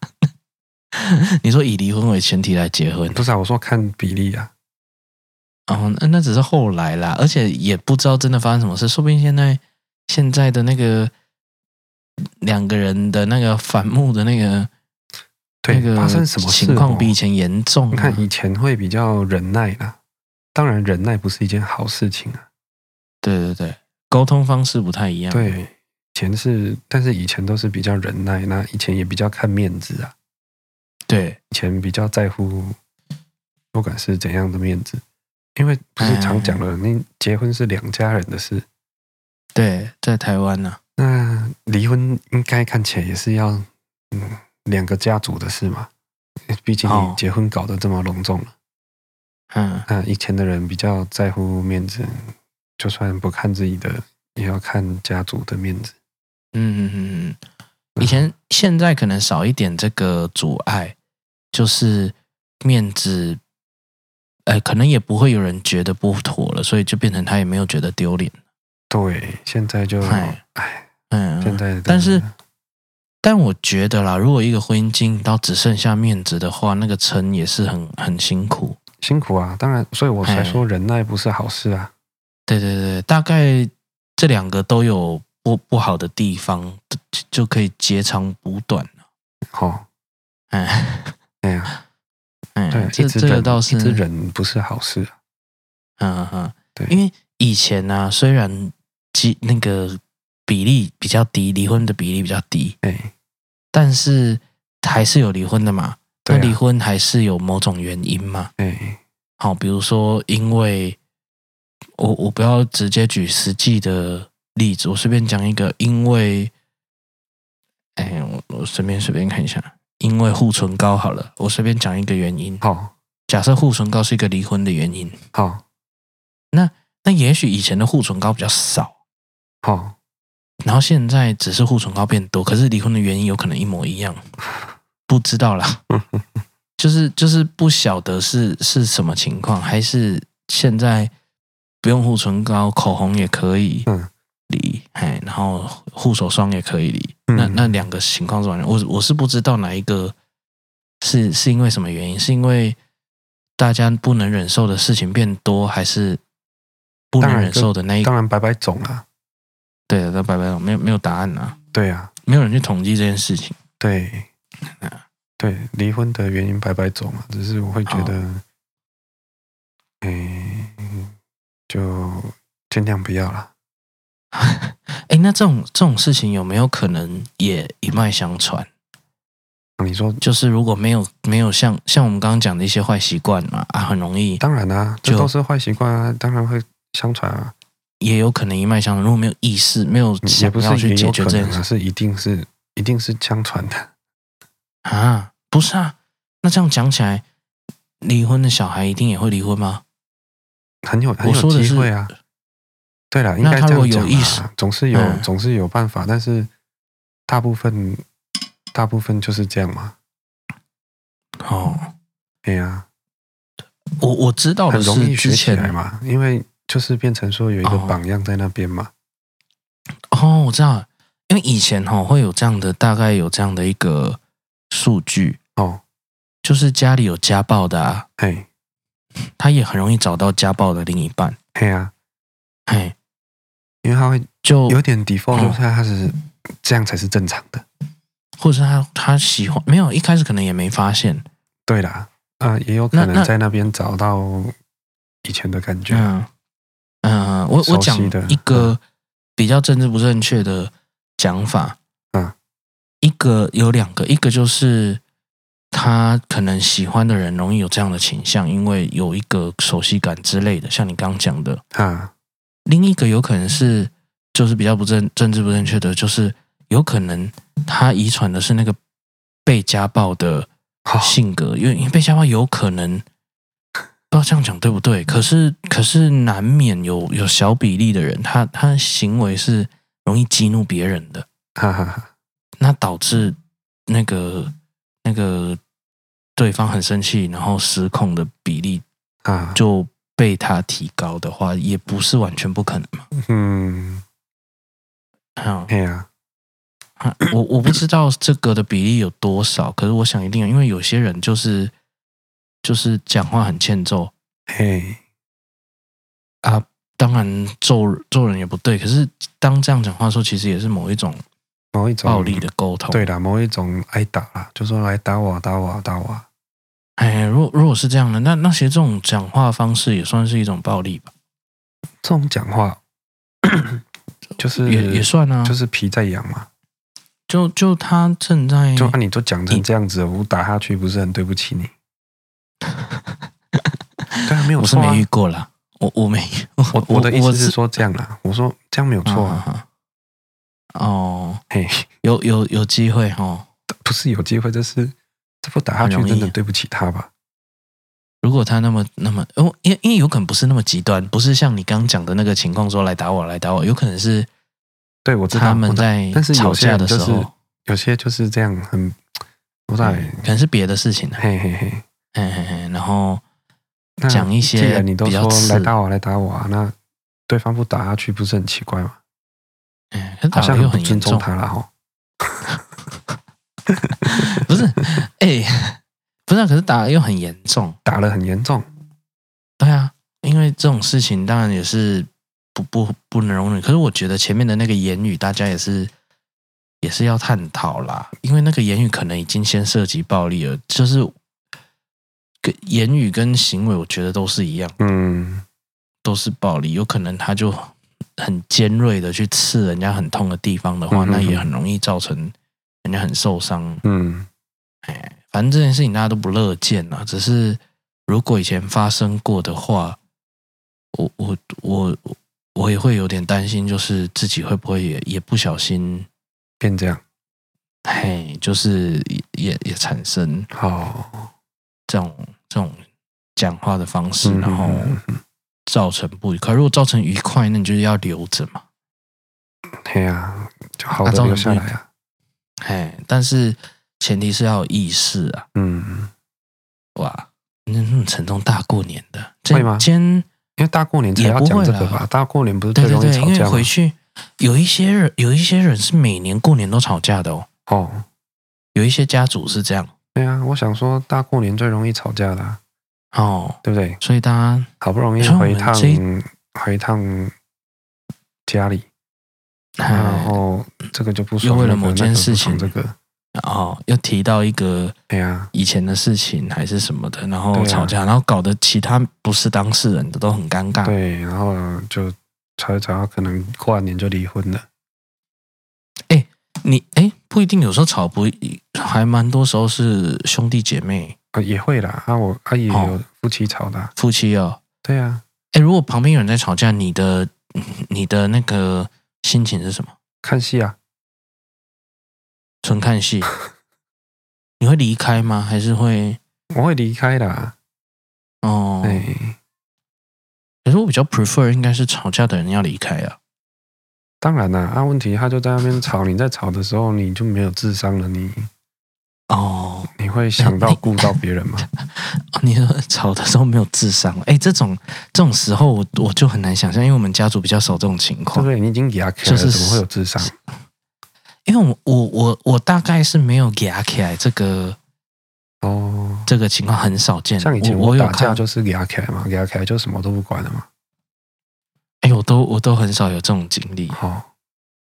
你说以离婚为前提来结婚，不是啊？我说看比例啊。哦，那那只是后来啦，而且也不知道真的发生什么事，说不定现在现在的那个两个人的那个反目的那个，对，那个发生什么情况比以前严重啊。你看以前会比较忍耐啦，当然忍耐不是一件好事情啊。对对对，沟通方式不太一样。对，以前是，但是以前都是比较忍耐，那以前也比较看面子啊。对，以前比较在乎，不管是怎样的面子，因为不是常讲了，你结婚是两家人的事。对，在台湾呢、啊，那离婚应该看起来也是要嗯两个家族的事嘛。毕竟你结婚搞得这么隆重了，嗯，那以前的人比较在乎面子，就算不看自己的，也要看家族的面子。嗯嗯嗯嗯。以前现在可能少一点这个阻碍，就是面子，哎，可能也不会有人觉得不妥了，所以就变成他也没有觉得丢脸。对，现在就哎，嗯，现在，但是但我觉得啦，如果一个婚姻经营到只剩下面子的话，那个撑也是很很辛苦，辛苦啊。当然，所以我才说忍耐不是好事啊。对对对，大概这两个都有不不好的地方，就可以截长补短了。好、哦，哎，哎呀，哎，对，这这个倒是，一直忍不是好事。嗯嗯嗯，对，因为以前呢、啊，虽然几那个比例比较低，离婚的比例比较低，哎，但是还是有离婚的嘛。啊、那离婚还是有某种原因嘛？哎，好，比如说，因为我我不要直接举实际的例子，我随便讲一个，因为，哎，我我随便随便看一下，因为护唇膏好了，我随便讲一个原因。好，假设护唇膏是一个离婚的原因。好。那那也许以前的护唇膏比较少，好，然后现在只是护唇膏变多，可是离婚的原因有可能一模一样，不知道啦，就是就是不晓得是是什么情况，还是现在不用护唇膏，口红也可以离，哎，然后护手霜也可以离，那那两个情况是完全，我我是不知道哪一个是是因为什么原因，是因为大家不能忍受的事情变多，还是？不能忍受的那一个，当然百百种啊，对的，都百百种，没有没有答案啊，对啊，没有人去统计这件事情，对，对，离婚的原因百百种啊，只是我会觉得，哎、哦欸，就尽量不要了。哎，那这种这种事情有没有可能也一脉相传？你说，就是如果没有没有像像我们刚刚讲的一些坏习惯嘛，啊，很容易，当然啊，这都是坏习惯啊，当然会。相传啊，也有可能一脉相承。如果没有意识，没有想要去解决这件事，是一定是一定是相传的啊？不是啊？那这样讲起来，离婚的小孩一定也会离婚吗？很有很有机会啊。对了，应该这样讲啊，总是有、嗯、总是有办法，但是大部分大部分就是这样嘛。哦，对呀、啊，我我知道的是很容易学起来嘛，因为。就是变成说有一个榜样在那边嘛。哦，哦，我知道，因为以前哈会有这样的，大概有这样的一个数据。哦，就是家里有家暴的啊，哎，他也很容易找到家暴的另一半，嘿啊，嘿，因为他会就有点 default，就是他是这样才是正常的，或者是他他喜欢没有一开始可能也没发现，对啦，啊、呃，也有可能在那边找到以前的感觉。嗯嗯，我我讲一个比较政治不正确的讲法。嗯，一个有两个，一个就是他可能喜欢的人容易有这样的倾向，因为有一个熟悉感之类的，像你刚刚讲的。啊，另一个有可能是就是比较不正政治不正确的，就是有可能他遗传的是那个被家暴的性格，因为因为被家暴有可能。不知道这样讲对不对？可是，可是难免有有小比例的人，他他行为是容易激怒别人的，哈哈哈。那导致那个那个对方很生气，然后失控的比例啊，就被他提高的话，也不是完全不可能嘛。嗯，好，对啊。我我不知道这个的比例有多少，可是我想一定有，因为有些人就是。就是讲话很欠揍，嘿，啊，当然揍揍人也不对，可是当这样讲话的时候，其实也是某一种某一种暴力的沟通，对的，某一种挨打啦，就说来打我，打我，打我。哎，如果如果是这样的，那那些这种讲话方式也算是一种暴力吧？这种讲话 就是也也算啊，就是皮在痒嘛。就就他正在，就你都讲成这样子，我打下去不是很对不起你？对啊，没有错、啊。我是没遇过啦，我我没，我我的意思是说这样啦。我，我说这样没有错啊。啊哦，嘿，有有有机会哦，不是有机会，这是这不打下去真的对不起他吧？如果他那么那么，哦，因因为有可能不是那么极端，不是像你刚刚讲的那个情况，说来打我来打我，有可能是对我知道他们在吵架的时候，有，有些就是这样很。不在、嗯，可能是别的事情、啊、嘿嘿嘿，嘿然后讲一些，你都说来打我，来打我啊！那对方不打下去不是很奇怪吗？嗯，好像又很尊重他了哈。不是，哎，不是，可是打又很严重，打了很严重。对啊，因为这种事情当然也是不不不能容忍。可是我觉得前面的那个言语，大家也是也是要探讨啦，因为那个言语可能已经先涉及暴力了，就是。言语跟行为，我觉得都是一样，嗯，都是暴力，有可能他就很尖锐的去刺人家很痛的地方的话，嗯、那也很容易造成人家很受伤。嗯，哎，反正这件事情大家都不乐见啊，只是。如果以前发生过的话，我我我我也会有点担心，就是自己会不会也也不小心变这样，嘿，就是也也产生哦这种这种讲话的方式，然后造成不愉快。如果造成愉快，那你就是要留着嘛。对呀，就好的留下来啊。嘿，但是前提是要有意识啊。嗯，哇。那那么沉重，大过年的会吗？今天因为大过年才要讲这个吧？大过年不是最容易吵架吗？因为回去有一些人，有一些人是每年过年都吵架的哦。哦，有一些家族是这样。对啊，我想说大过年最容易吵架的啊。哦，对不对？所以大家好不容易回一趟回一趟家里，然后这个就不说，又为了某件事情这个。哦，又提到一个对呀以前的事情还是什么的，然后吵架，然后搞得其他不是当事人的都很尴尬。对，然后就吵一吵，可能过完年就离婚了。哎，你哎不一定，有时候吵不还蛮多时候是兄弟姐妹啊也会啦。啊，我啊也有夫妻吵的，夫妻哦。对啊。哎，如果旁边有人在吵架，你的你的那个心情是什么？看戏啊。纯看戏，你会离开吗？还是会？我会离开的。哦，对。可是我比较 prefer 应该是吵架的人要离开啊。当然啦，啊，问题他就在那边吵，你在吵的时候你就没有智商了，你哦，你会想到顾到别人吗？你说吵的时候没有智商，哎，这种这种时候我我就很难想象，因为我们家族比较少这种情况。对不对？你已经给他开了，怎么会有智商？因为我我我我大概是没有给他起来这个哦，这个情况很少见。像以前我打架就是给他起来嘛，给他起来就什么都不管了嘛。哎，我都我都很少有这种经历。哦，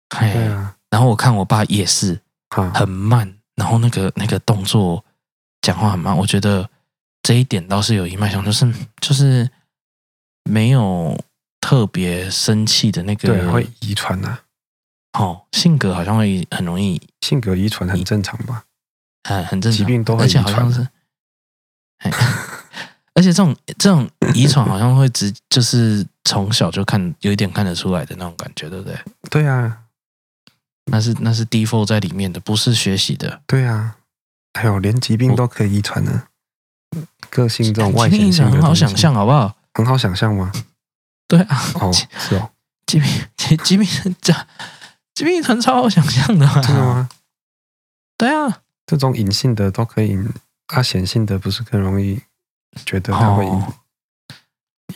对啊。然后我看我爸也是，很慢，然后那个那个动作讲话很慢。我觉得这一点倒是有一脉相承，就是就是没有特别生气的那个，对，会遗传呐。哦，性格好像会很容易，性格遗传很正常吧？嗯，很正常，疾病都会遗传，而且好像是，而且这种这种遗传好像会直，就是从小就看有一点看得出来的那种感觉，对不对？对啊，那是那是 default 在里面的，不是学习的。对啊，还有连疾病都可以遗传呢。个性这种外显性很好想象，好不好？很好想象吗？对啊，哦，是哦，疾病疾疾病这。疾病遗传超好想象的，真的吗？对啊，这种隐性的都可以，啊，显性的不是更容易觉得它会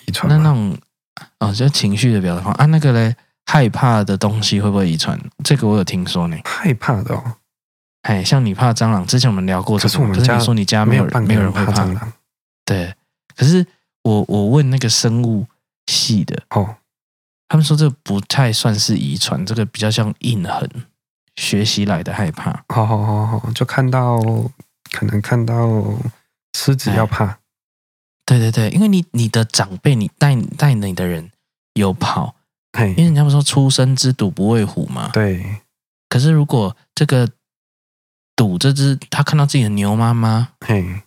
遗传？那那种哦，就情绪的表达方啊，那个嘞，害怕的东西会不会遗传？这个我有听说呢。害怕的哦，哎，像你怕蟑螂，之前我们聊过，可是我们家说你家没有人，没有人会怕蟑螂。对，可是我我问那个生物系的哦。他们说这不太算是遗传，这个比较像印痕，学习来的害怕。好好好好，就看到可能看到狮子要怕。对对对，因为你你的长辈，你带带你的人有跑，嘿因为人家不说出生之犊不畏虎嘛。对。可是如果这个赌这只，他看到自己的牛妈妈，嘿，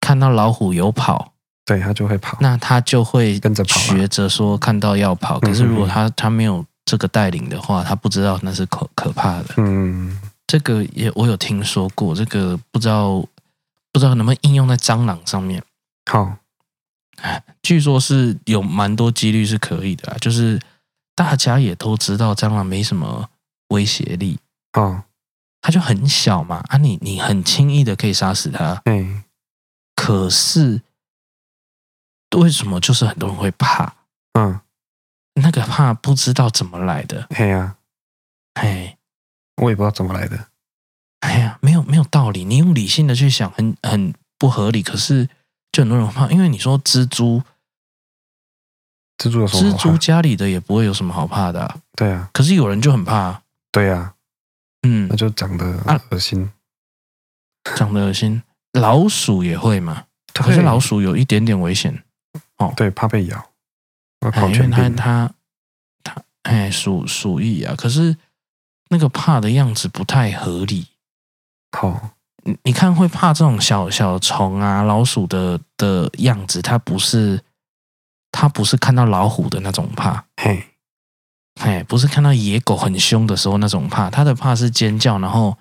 看到老虎有跑。对，他就会跑，那他就会跟着跑，学着说看到要跑。可是如果他他没有这个带领的话，他不知道那是可可怕的。嗯，这个也我有听说过，这个不知道不知道能不能应用在蟑螂上面。好，据说是有蛮多几率是可以的，就是大家也都知道蟑螂没什么威胁力。哦，它就很小嘛，啊你，你你很轻易的可以杀死它。嗯，可是。为什么就是很多人会怕？嗯，那个怕不知道怎么来的。嘿呀，嘿，我也不知道怎么来的。哎呀，没有没有道理。你用理性的去想，很很不合理，可是就很多人怕，因为你说蜘蛛，蜘蛛有什么好怕？蜘蛛家里的也不会有什么好怕的、啊，对啊，可是有人就很怕，对啊，嗯。那，就长得恶心，长得恶心。老鼠也会嘛？可是老鼠有一点点危险。哦，对，怕被咬，哎因为它病，它它哎鼠鼠疫啊，可是那个怕的样子不太合理。好，你你看会怕这种小小虫啊、老鼠的的样子，它不是它不是看到老虎的那种怕，嘿，嘿，不是看到野狗很凶的时候那种怕，它的怕是尖叫，然后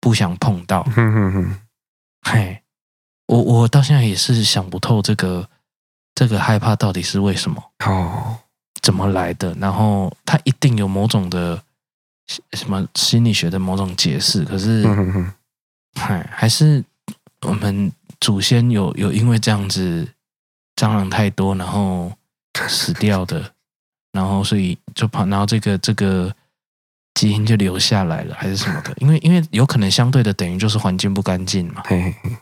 不想碰到。哼哼哼，嘿，我我到现在也是想不透这个这个害怕到底是为什么，哦，怎么来的，然后它一定有某种的什么心理学的某种解释，可是。哼哼哼，嗨，还是我们祖先有有因为这样子蟑螂太多，然后死掉的，然后所以就怕，然后这个这个基因就留下来了，还是什么的？因为因为有可能相对的等于就是环境不干净嘛，嘿嘿嘿，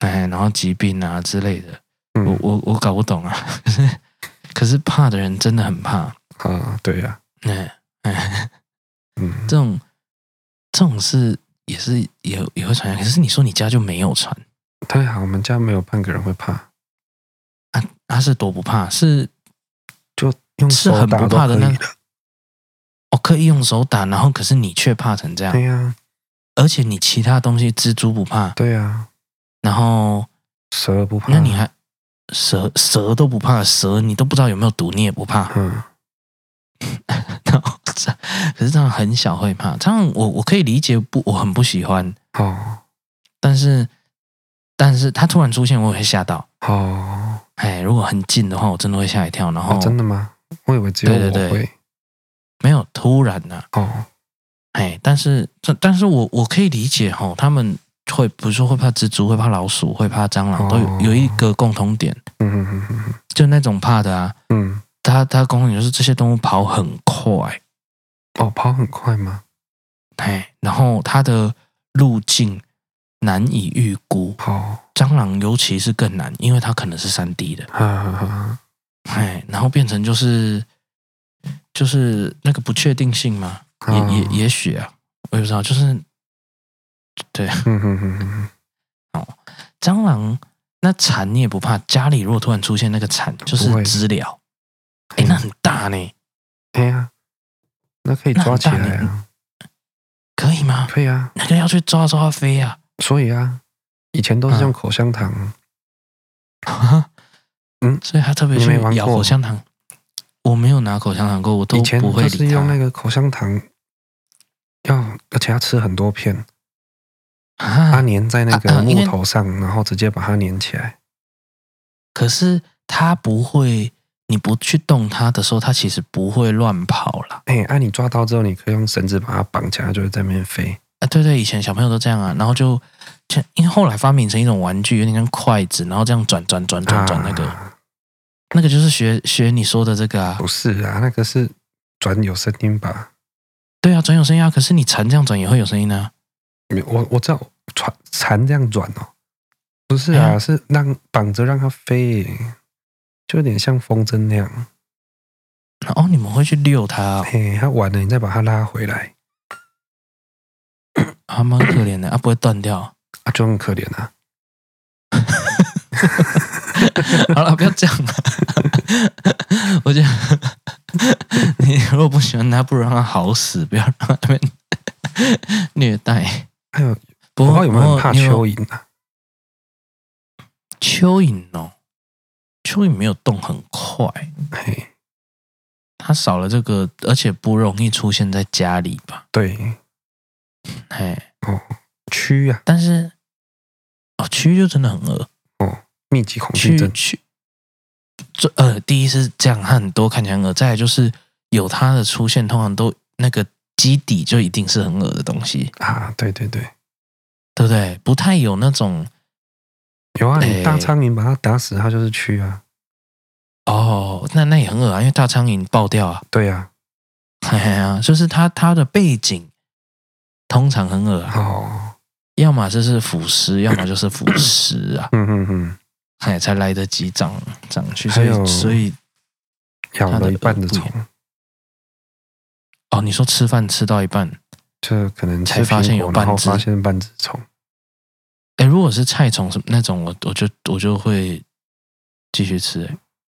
哎，然后疾病啊之类的，我嗯，我我搞不懂啊。可是可是怕的人真的很怕，啊，对呀，哎哎，嗯，这种这种是。也是也也会传染，可是你说你家就没有传。对啊，我们家没有半个人会怕，啊？他是多不怕？是就用是很手打都不怕的那可以的，哦，可以用手打，然后可是你却怕成这样，对呀，而且你其他东西蜘蛛不怕，对呀，然后蛇不怕，那你还蛇蛇都不怕，蛇你都不知道有没有毒，你也不怕，嗯，然后这可是这样很小会怕，这样我我可以理解不，我很不喜欢，哦。但是但是它突然出现，我也会吓到。哦，哎，如果很近的话，我真的会吓一跳。然后、哦，真的吗？我以为只有我对对对会，没有突然的、啊，哦，哎，但是这但是我我可以理解哈，他们会比如说会怕蜘蛛，会怕老鼠，会怕蟑螂，都有哦。有一个共同点，嗯哼哼哼哼，就那种怕的啊，嗯，它它共同点就是这些动物跑很快，哦，跑很快吗？哎，然后它的路径难以预估，哦，蟑螂尤其是更难，因为它可能是三 D 的，哈哈哈，哎，然后变成就是就是那个不确定性嘛，也哦。也也许啊，我也不知道，就是对。嗯哼哼哼哼，蟑螂那蚕你也不怕，家里如果突然出现那个蚕，就是知了，哎，那很大呢，哎呀，那可以抓起来啊，可以吗？可以啊，那就要去抓抓它飞啊，所以啊，以前都是用口香糖，嗯？所以他特别去咬口香糖。我没有拿口香糖过，我都以前不会是用那它个口香糖，要而且要吃很多片，它啊。粘在那个木头上，然后直接把它粘起来。可是它不会，你不去动它的时候，它其实不会乱跑啦。哎，按你抓到之后，你可以用绳子把它绑起来，就会在那边飞。啊，对对，以前小朋友都这样啊，然后就，就因为后来发明成一种玩具，有点像筷子，然后这样转转转转转那个。啊那个就是学学你说的这个啊，不是啊，那个是转有声音吧？对啊，转有声音啊。可是你蝉这样转也会有声音啊。没我我知道船蚕这样转哦，不是啊，哎是让绑着让它飞，就有点像风筝那样。哦，你们会去遛它啊、嘿，它完了，你再把它拉回来，啊，蛮可怜的啊，不会断掉。啊，就很可怜啊。好了，不要这样了。我觉得 你如果不喜欢它，不如让它好死，不要让它被虐待。还有，不过有没有很怕蚯蚓啊？蚯蚓哦，蚯蚓没有动很快，嘿，它少了这个，而且不容易出现在家里吧？对，嘿，蛆啊，但是哦，蛆就真的很恶。密集恐惧症。蛆蛆，这呃，第一是这样，它很多看起来很恶，再来就是有它的出现，通常都那个基底就一定是很恶的东西，啊，对对对，对不对？不太有那种有啊，哎你大苍蝇把它打死，它就是蛆啊。哦，那那也很恶啊，因为大苍蝇爆掉啊，对呀、嘿嘿啊，就是它它的背景通常很恶啊，哦，要么就是腐蚀，要么就是腐蚀啊。嗯嗯嗯，哎，才来得及长长去。所以所以咬了一半的虫。哦，你说吃饭吃到一半，就可能才发现有半只，发现半只虫。哎，如果是菜虫什么那种，我我就我就会继续吃。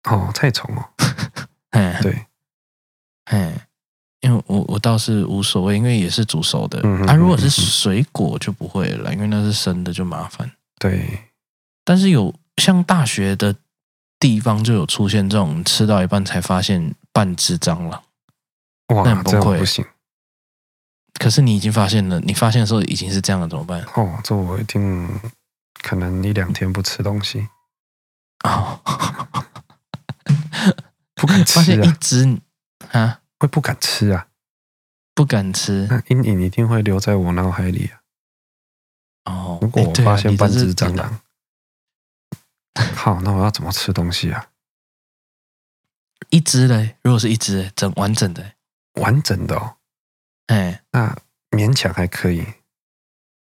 哦，菜虫哦，哎，对，哎，因为我我倒是无所谓，因为也是煮熟的。嗯，啊，如果是水果就不会了，因为那是生的就麻烦。对，但是有像大学的地方就有出现这种吃到一半才发现半只蟑螂。哇，那很崩溃，不行。可是你已经发现了，你发现的时候已经是这样了，怎么办？哦，这我一定可能一两天不吃东西哦，不敢吃啊！发现一只啊，会不敢吃啊？不敢吃，那阴影一定会留在我脑海里啊！哦，如果我发现半只蟑螂，欸、好，那我要怎么吃东西啊？一只嘞？如果是一只整完整的，完整的哦，哎，那勉强还可以。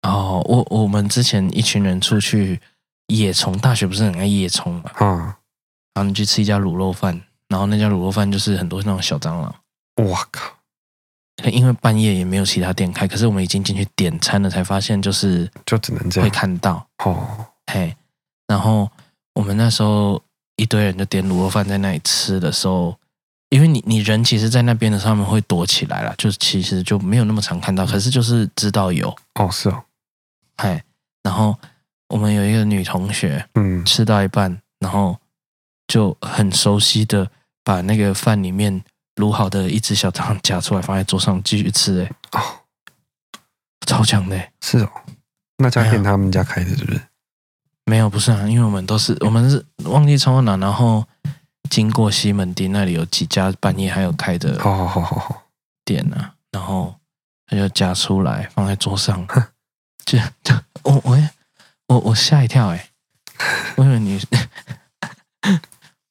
哦，我我们之前一群人出去野虫，大学不是很爱野虫嘛？啊、嗯，然后你去吃一家卤肉饭，然后那家卤肉饭就是很多那种小蟑螂。我靠！因为半夜也没有其他店开，可是我们已经进去点餐了，才发现就是就只能这样会看到哦。嘿，然后我们那时候。一堆人就点卤肉饭在那里吃的时候，因为你你人其实，在那边的时候他们会躲起来了，就其实就没有那么常看到，可是就是知道有。哦，是哦，哎，然后我们有一个女同学，嗯，吃到一半，然后就很熟悉的把那个饭里面卤好的一只小蟑螂夹出来，放在桌上继续吃，哎，哦，超强的，是哦，那家店他们家开的，是不是？没有，不是啊，因为我们都是我们是忘记冲到哪，然后经过西门町那里有几家半夜还有开的，好好好好店啊，然后他就夹出来放在桌上，就就我我我我吓一跳哎，我以为你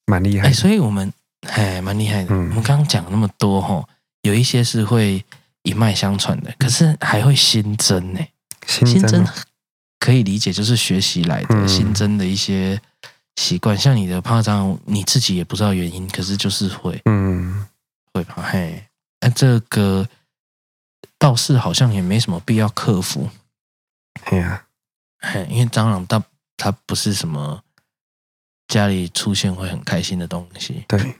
蛮厉害，哎所以我们哎蛮厉害的，我们刚刚讲那么多哈，有一些是会一脉相传的，可是还会新增呢，新增。可以理解，就是学习来的新增的一些习惯，嗯、像你的怕脏，你自己也不知道原因，可是就是会，嗯，会吧？嘿，那这个倒是好像也没什么必要克服，对呀，嘿，因为蟑螂它它不是什么家里出现会很开心的东西，对，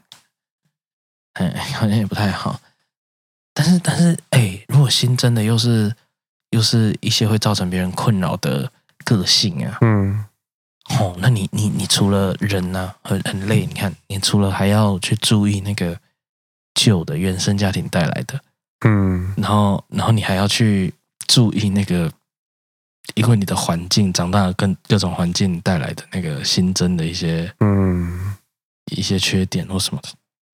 哎，好像也不太好，但是但是，哎，如果新增的又是。又是一些会造成别人困扰的个性啊，嗯，哦，那你你你除了人呢、啊，很很累，你看，你除了还要去注意那个旧的原生家庭带来的，嗯，然后然后你还要去注意那个，因为你的环境长大了，跟各种环境带来的那个新增的一些，嗯，一些缺点或什么的，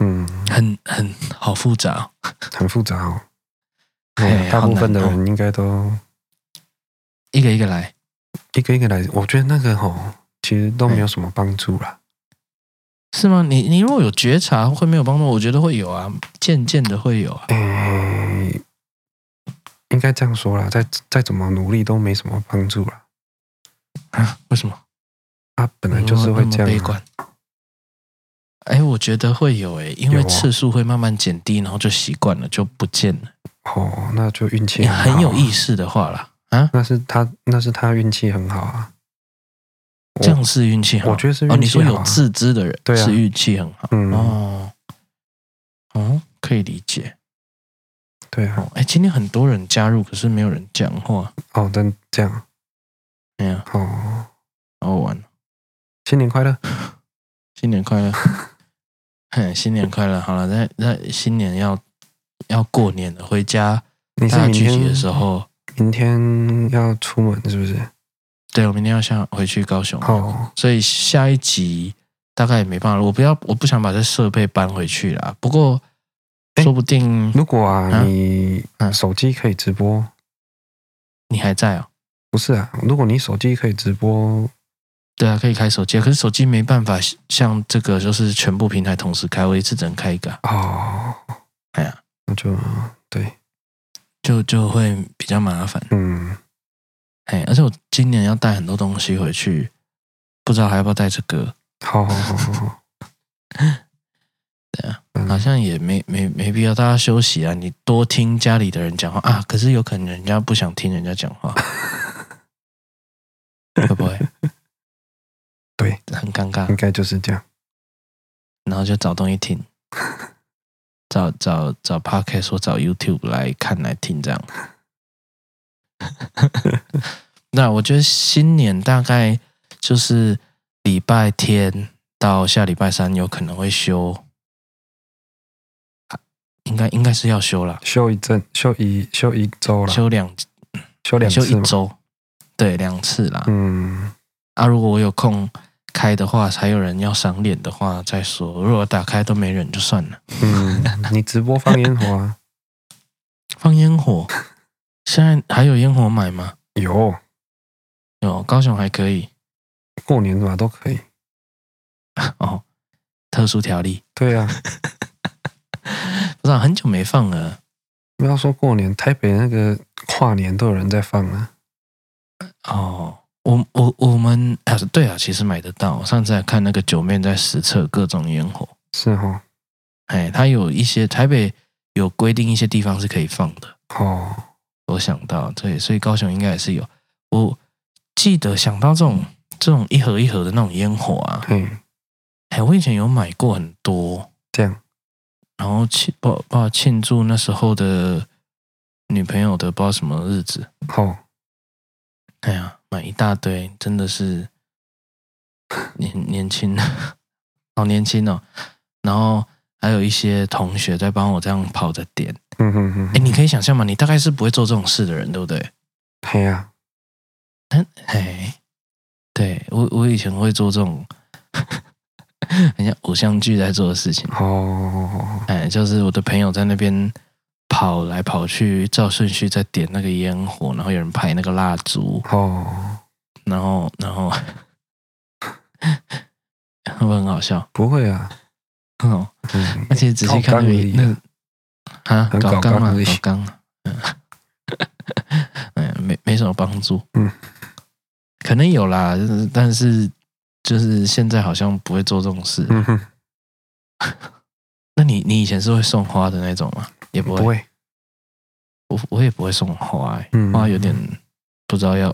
嗯，很很好复杂、哦，很复杂哦。大部分的人应该都一个一个来，一个一个来。我觉得那个吼，其实都没有什么帮助啦。是吗？你你如果有觉察，会没有帮助？我觉得会有啊，渐渐的会有啊。诶，应该这样说啦，再再怎么努力都没什么帮助啦。啊？为什么？他本来就是会这样。悲观。哎，我觉得会有诶，因为次数会慢慢减低，然后就习惯了，就不见了。哦，那就运气很好。很有意识的话啦，啊，那是他，那是他运气很好啊。这样是运气好，我觉得是运气好。哦，你说有自知的人，对啊，是运气很好。嗯哦，哦，可以理解。对啊，哎，今天很多人加入，可是没有人讲话。哦，真这样。没有。哦，好玩。新年快乐！新年快乐！嘿，新年快乐！好了，那那新年要。要过年了，回家大家聚集的时候，明天要出门是不是？对，我明天要下回去高雄，哦，所以下一集大概也没办法。我不要，我不想把这设备搬回去啦。不过，说不定如果啊，啊你手机可以直播，你还在哦？不是啊，如果你手机可以直播，对啊，可以开手机，可是手机没办法像这个，就是全部平台同时开，我一次只能开一个。哦，哎呀。那就对，就就会比较麻烦。嗯，哎，而且我今年要带很多东西回去，不知道还要不要带这个。好好好好好。对啊，好像也没没没必要，大家休息啊，你多听家里的人讲话啊。可是有可能人家不想听人家讲话，会不会？对，很尴尬，应该就是这样。然后就找东西听，找找找 Podcast 或找 YouTube 来看来听这样。那我觉得新年大概就是礼拜天到下礼拜三有可能会休。应该应该是要休了，休一阵，休一休一周了，休两休两休一周，对，两次啦。嗯，啊，如果我有空开的话，才有人要赏脸的话再说。如果打开都没人，就算了。嗯，你直播放烟火啊？放烟火？现在还有烟火买吗？有，有，高雄还可以，过年嘛都可以。哦，特殊条例。对啊。不知道很久没放了。不要说过年，台北那个跨年都有人在放啊。哦，我我我们啊，对啊，其实买得到。上次还看那个九面在实测各种烟火，是哦。哎，它有一些台北有规定一些地方是可以放的。哦，我想到对，所以高雄应该也是有。我记得想到这种这种一盒一盒的那种烟火啊，嗯，哎，我以前有买过很多这样。然后庆不不庆祝那时候的女朋友的不知道什么日子哦，哎呀，买一大堆，真的是年年轻，好年轻哦。然后还有一些同学在帮我这样跑着点，嗯哼哼。哎，你可以想象吗？你大概是不会做这种事的人，对不对？对呀，嗯，哎，对我我以前会做这种。很像偶像剧在做的事情哦，哎，就是我的朋友在那边跑来跑去，照顺序在点那个烟火，然后有人排那个蜡烛。哦，然后然 后会不会很好笑？不会啊，哦，嗯，而且仔细看那个啊，搞刚嘛，搞刚，嗯，嗯，没没什么帮助，嗯，可能有啦，但是。就是现在好像不会做这种事。嗯哼，那你你以前是会送花的那种吗？也不会。不会。我我也不会送花，欸，嗯，花有点不知道要，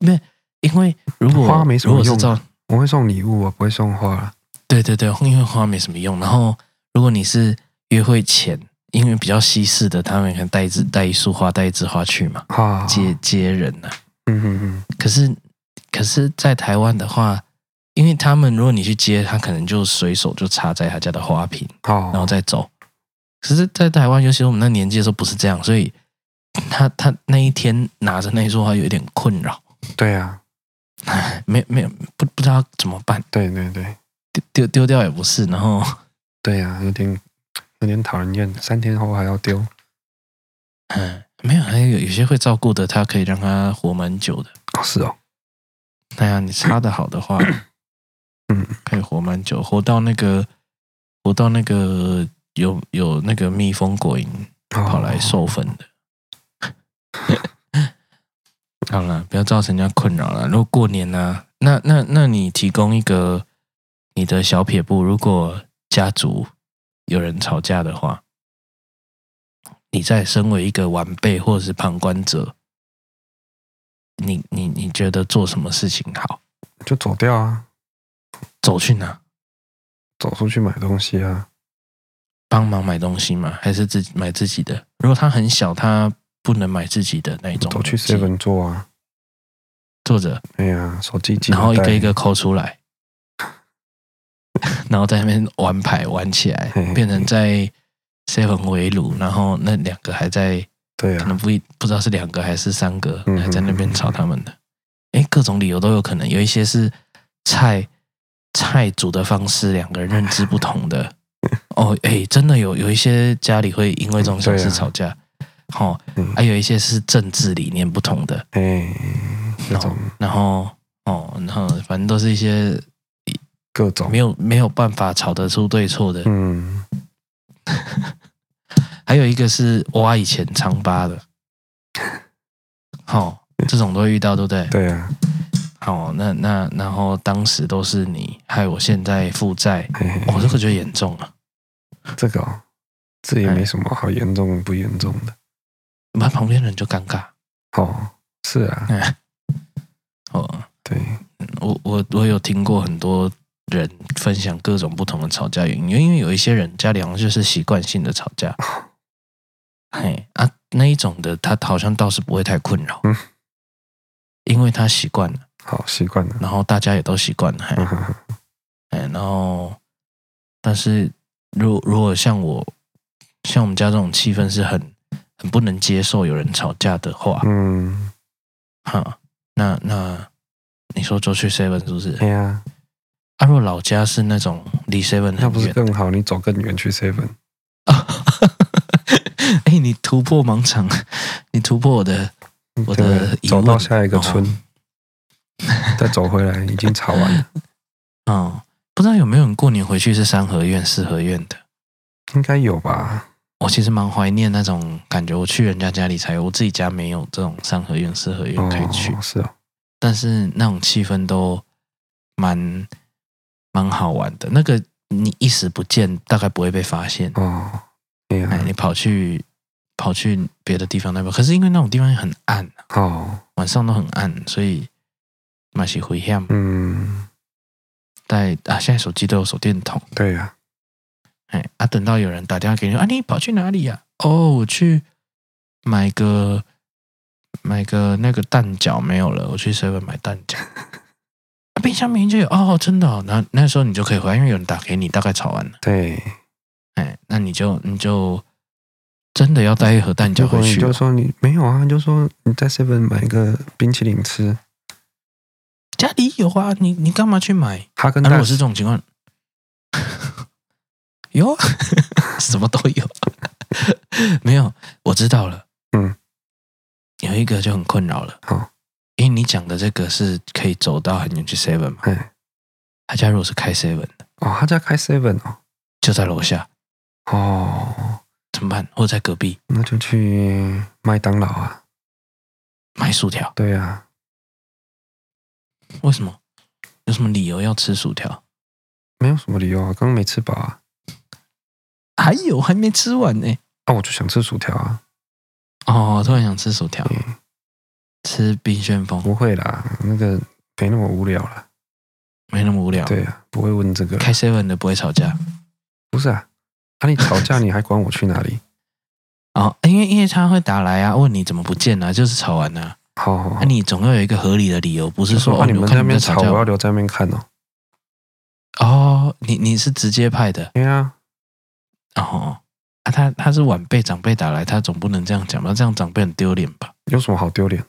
因为因为如果花没什么用，啊，我会送礼物啊，不会送花。对对对，因为花没什么用。然后如果你是约会前，因为比较西式的，他们可能带一支带一束花，带一枝花去嘛，啊，接接人呢，啊。嗯哼哼。可是可是在台湾的话。因为他们，如果你去接他，可能就随手就插在他家的花瓶，然后再走。可是，在台湾，尤其是我们那年纪的时候，不是这样，所以他他那一天拿着那束花有点困扰。对啊，哎，没没有不不知道怎么办。对对对，丢丢掉也不是，然后对啊，有点有点讨人厌，三天后还要丢。嗯，没有，还有有些会照顾的，他可以让他活蛮久的。哦，是哦。那呀，你插的好的话。嗯，可以活蛮久，活到那个，活到那个有有那个蜜蜂果蝇跑来授粉的。好了，不要造成人家困扰了。如果过年呢、啊，那那那你提供一个你的小撇步，如果家族有人吵架的话，你在身为一个晚辈或者是旁观者，你你你觉得做什么事情好？就走掉啊。走去哪？走出去买东西啊？帮忙买东西吗？还是自己买自己的？如果他很小，他不能买自己的那一种。都去 seven 坐啊，坐着。哎呀，手机机，然后一个一个抠出来，然后在那边玩牌玩起来，变成在 seven 围炉，然后那两个还在，对啊，可能不一不知道是两个还是三个，嗯、还在那边吵他们的。哎，各种理由都有可能，有一些是菜。菜煮的方式，两个人认知不同的哦，哎，真的有有一些家里会因为这种小事吵架，好、啊，还、哦嗯。啊、有一些是政治理念不同的，哎，然后，然后哦，然后反正都是一些各种。没有没有办法吵得出对错的，嗯，还有一个是挖以前疮疤的，好、哦，这种都会遇到，对不对？对啊。好，那那然后当时都是你害我现在负债，嘿嘿。哦，这个就严重了。这个哦，这也没什么好严重不严重的，那旁边人就尴尬。哦，是啊。嗯。哦，对，我我我有听过很多人分享各种不同的吵架原因，因为有一些人家里好像就是习惯性的吵架。嘿啊，那一种的他好像倒是不会太困扰，嗯，因为他习惯了，好习惯了，然后大家也都习惯了，嘿，哎、嗯，然后，但是如如果像我，像我们家这种气氛是很很不能接受有人吵架的话，嗯，哈，那那你说就去 seven 是不是？对呀，啊，如果老家是那种离 seven，那不是更好？你走更远去 seven 啊。哎、欸，你突破盲场，你突破我的我的走到下一个村，哦、再走回来已经吵完了。哦，不知道有没有人过年回去是三合院、四合院的？应该有吧。我其实蛮怀念那种感觉，我去人家家里才有，我自己家没有这种三合院、四合院可以去。哦、是哦，但是那种气氛都蛮蛮好玩的。那个你一时不见，大概不会被发现哦。哎，你跑去跑去别的地方那边，可是因为那种地方很暗哦，晚上都很暗，所以蛮是危险。嗯，在啊，现在手机都有手电筒。对呀、啊，哎啊，等到有人打电话给你啊，你跑去哪里呀、啊？哦，我去买个买个那个蛋饺没有了，我去 seven 买蛋饺。啊，冰箱明明就有哦，真的、哦。那那时候你就可以回来，因为有人打给你，大概吵完了。对。哎，那你就你就真的要带一盒蛋饺回去？你就说你没有啊，你就说你在 seven 买一个冰淇淋吃。家里有啊，你你干嘛去买？哈根达斯、啊、如果是这种情况，有 什么都有。没有，我知道了。嗯，有一个就很困扰了。好，因为你讲的这个是可以走到很远去 seven 嘛。嗯，他家如果是开 seven 的，哦，他家开 seven 哦，就在楼下。哦，怎么办？或者在隔壁？那就去麦当劳啊，买薯条。对呀、啊，为什么？有什么理由要吃薯条？没有什么理由啊，刚刚没吃饱啊。还有，还没吃完呢。啊，我就想吃薯条啊。哦，突然想吃薯条，吃冰旋风？不会啦，那个没那么无聊啦，没那么无聊。对啊，不会问这个。开 seven 的不会吵架？不是啊。那、啊、你吵架，你还管我去哪里？哦，因为因为他会打来啊，问你怎么不见了、啊，就是吵完了、啊。好，好，那、啊、你总要有一个合理的理由，不是说，你们在那边吵，我要留在那边看哦。哦，你你是直接派的？对啊。哦，啊，他他是晚辈长辈打来，他总不能这样讲吧？这样长辈很丢脸吧？有什么好丢脸？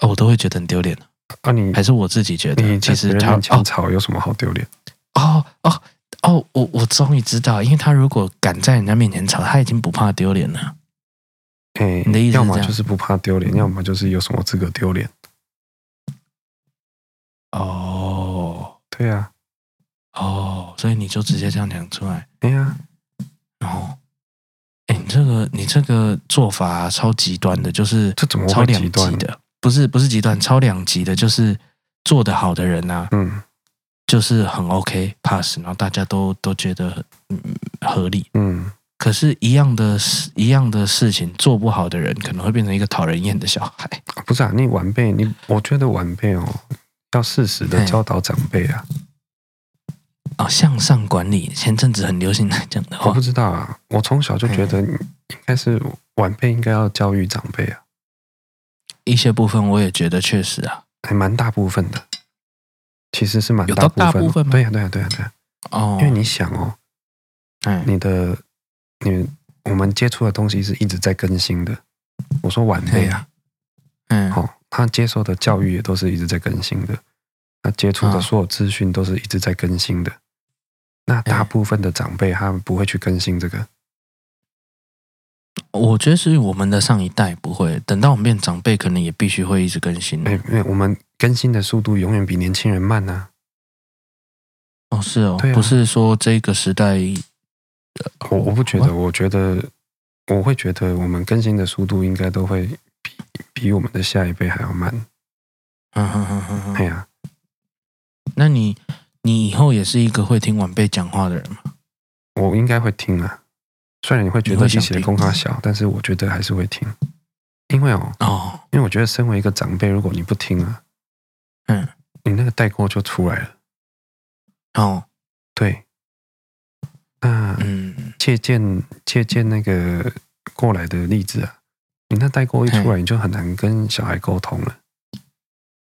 哦，我都会觉得很丢脸啊，你还是我自己觉得，其实他吵吵有什么好丢脸？哦哦。哦，我我终于知道，因为他如果敢在人家面前吵，他已经不怕丢脸了。哎，你的意思要么就是不怕丢脸，要么就是有什么资格丢脸。哦，对呀，哦，所以你就直接这样讲出来。对呀，哦，哎，你这个你这个做法超极端的，就是这怎么超两极端的？不是不是极端，超两极的，就是做得好的人呐、啊。嗯。就是很 OK pass，然后大家都都觉得嗯合理，嗯，可是，一样的事一样的事情做不好的人，可能会变成一个讨人厌的小孩。不是啊，你晚辈，你我觉得晚辈哦，要适时的教导长辈啊。啊，向上管理，前阵子很流行来讲的话。我不知道啊，我从小就觉得应该是晚辈应该要教育长辈啊。一些部分我也觉得确实啊，还蛮大部分的。其实是蛮大部分，有大部分吗？对呀、啊，对呀、啊，对呀，对呀。哦，因为你想哦，嗯，你的你我们接触的东西是一直在更新的。我说晚辈啊，嗯，好、哦，他接受的教育也都是一直在更新的，他接触的所有资讯都是一直在更新的。那大部分的长辈他们不会去更新这个。我觉得是我们的上一代不会，等到我们变长辈，可能也必须会一直更新。因为我们更新的速度永远比年轻人慢呢、啊。哦，是哦，啊、不是说这个时代，我我不觉得，我觉得我会觉得我们更新的速度应该都会比比我们的下一辈还要慢。嗯哼哼哼哼。对呀，那你你以后也是一个会听晚辈讲话的人吗？我应该会听啊，虽然你会觉得你写的功课小，但是我觉得还是会听，因为哦哦，因为我觉得身为一个长辈，如果你不听啊，嗯，你那个代沟就出来了。哦，对，那嗯，借鉴借鉴那个过来的例子啊，你那代沟一出来，你就很难跟小孩沟通了。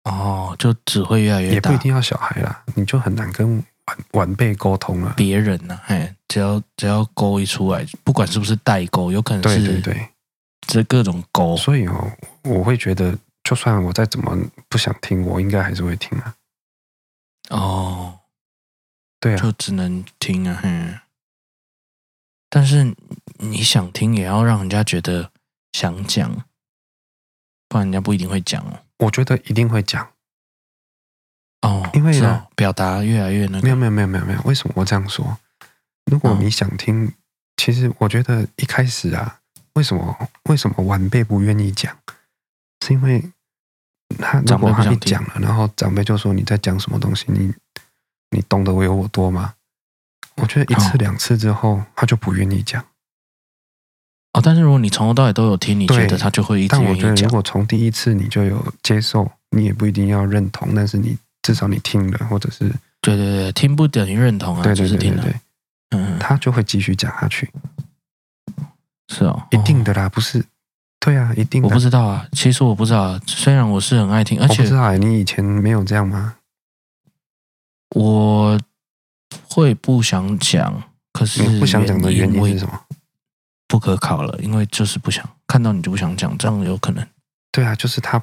哦，就只会越来越大，也不一定要小孩啦，你就很难跟晚晚辈沟通了。别人呢、啊？哎，只要只要沟一出来，不管是不是代沟，有可能是对对对，这各种沟。所以哦，我会觉得，就算我再怎么不想听，我应该还是会听啊。哦。对啊，就只能听啊，哼。但是你想听，也要让人家觉得想讲，不然人家不一定会讲哦。我觉得一定会讲。哦，因为呢，表达越来越那个。没有没有没有没有没有，为什么我这样说？如果你想听，其实我觉得一开始啊，为什么为什么晚辈不愿意讲？是因为他如果他一讲了，然后长辈就说你在讲什么东西，你。你懂得我有我多吗？我觉得一次两次之后，他就不愿意讲。哦，但是如果你从头到尾都有听，你觉得他就会一直愿意讲。但我觉得如果从第一次你就有接受，你也不一定要认同，但是你至少你听了，或者是对对对，听不等于认同啊，对对对对，对，嗯，他就会继续讲下去。是哦，一定的啦，不是？对啊，一定的。我不知道啊，其实我不知道，虽然我是很爱听，而且我不知道欸，你以前没有这样吗？我会不想讲，可是不想讲的原因是什么？不可考了，因为就是不想看到你就不想讲，这样有可能。对啊，就是他，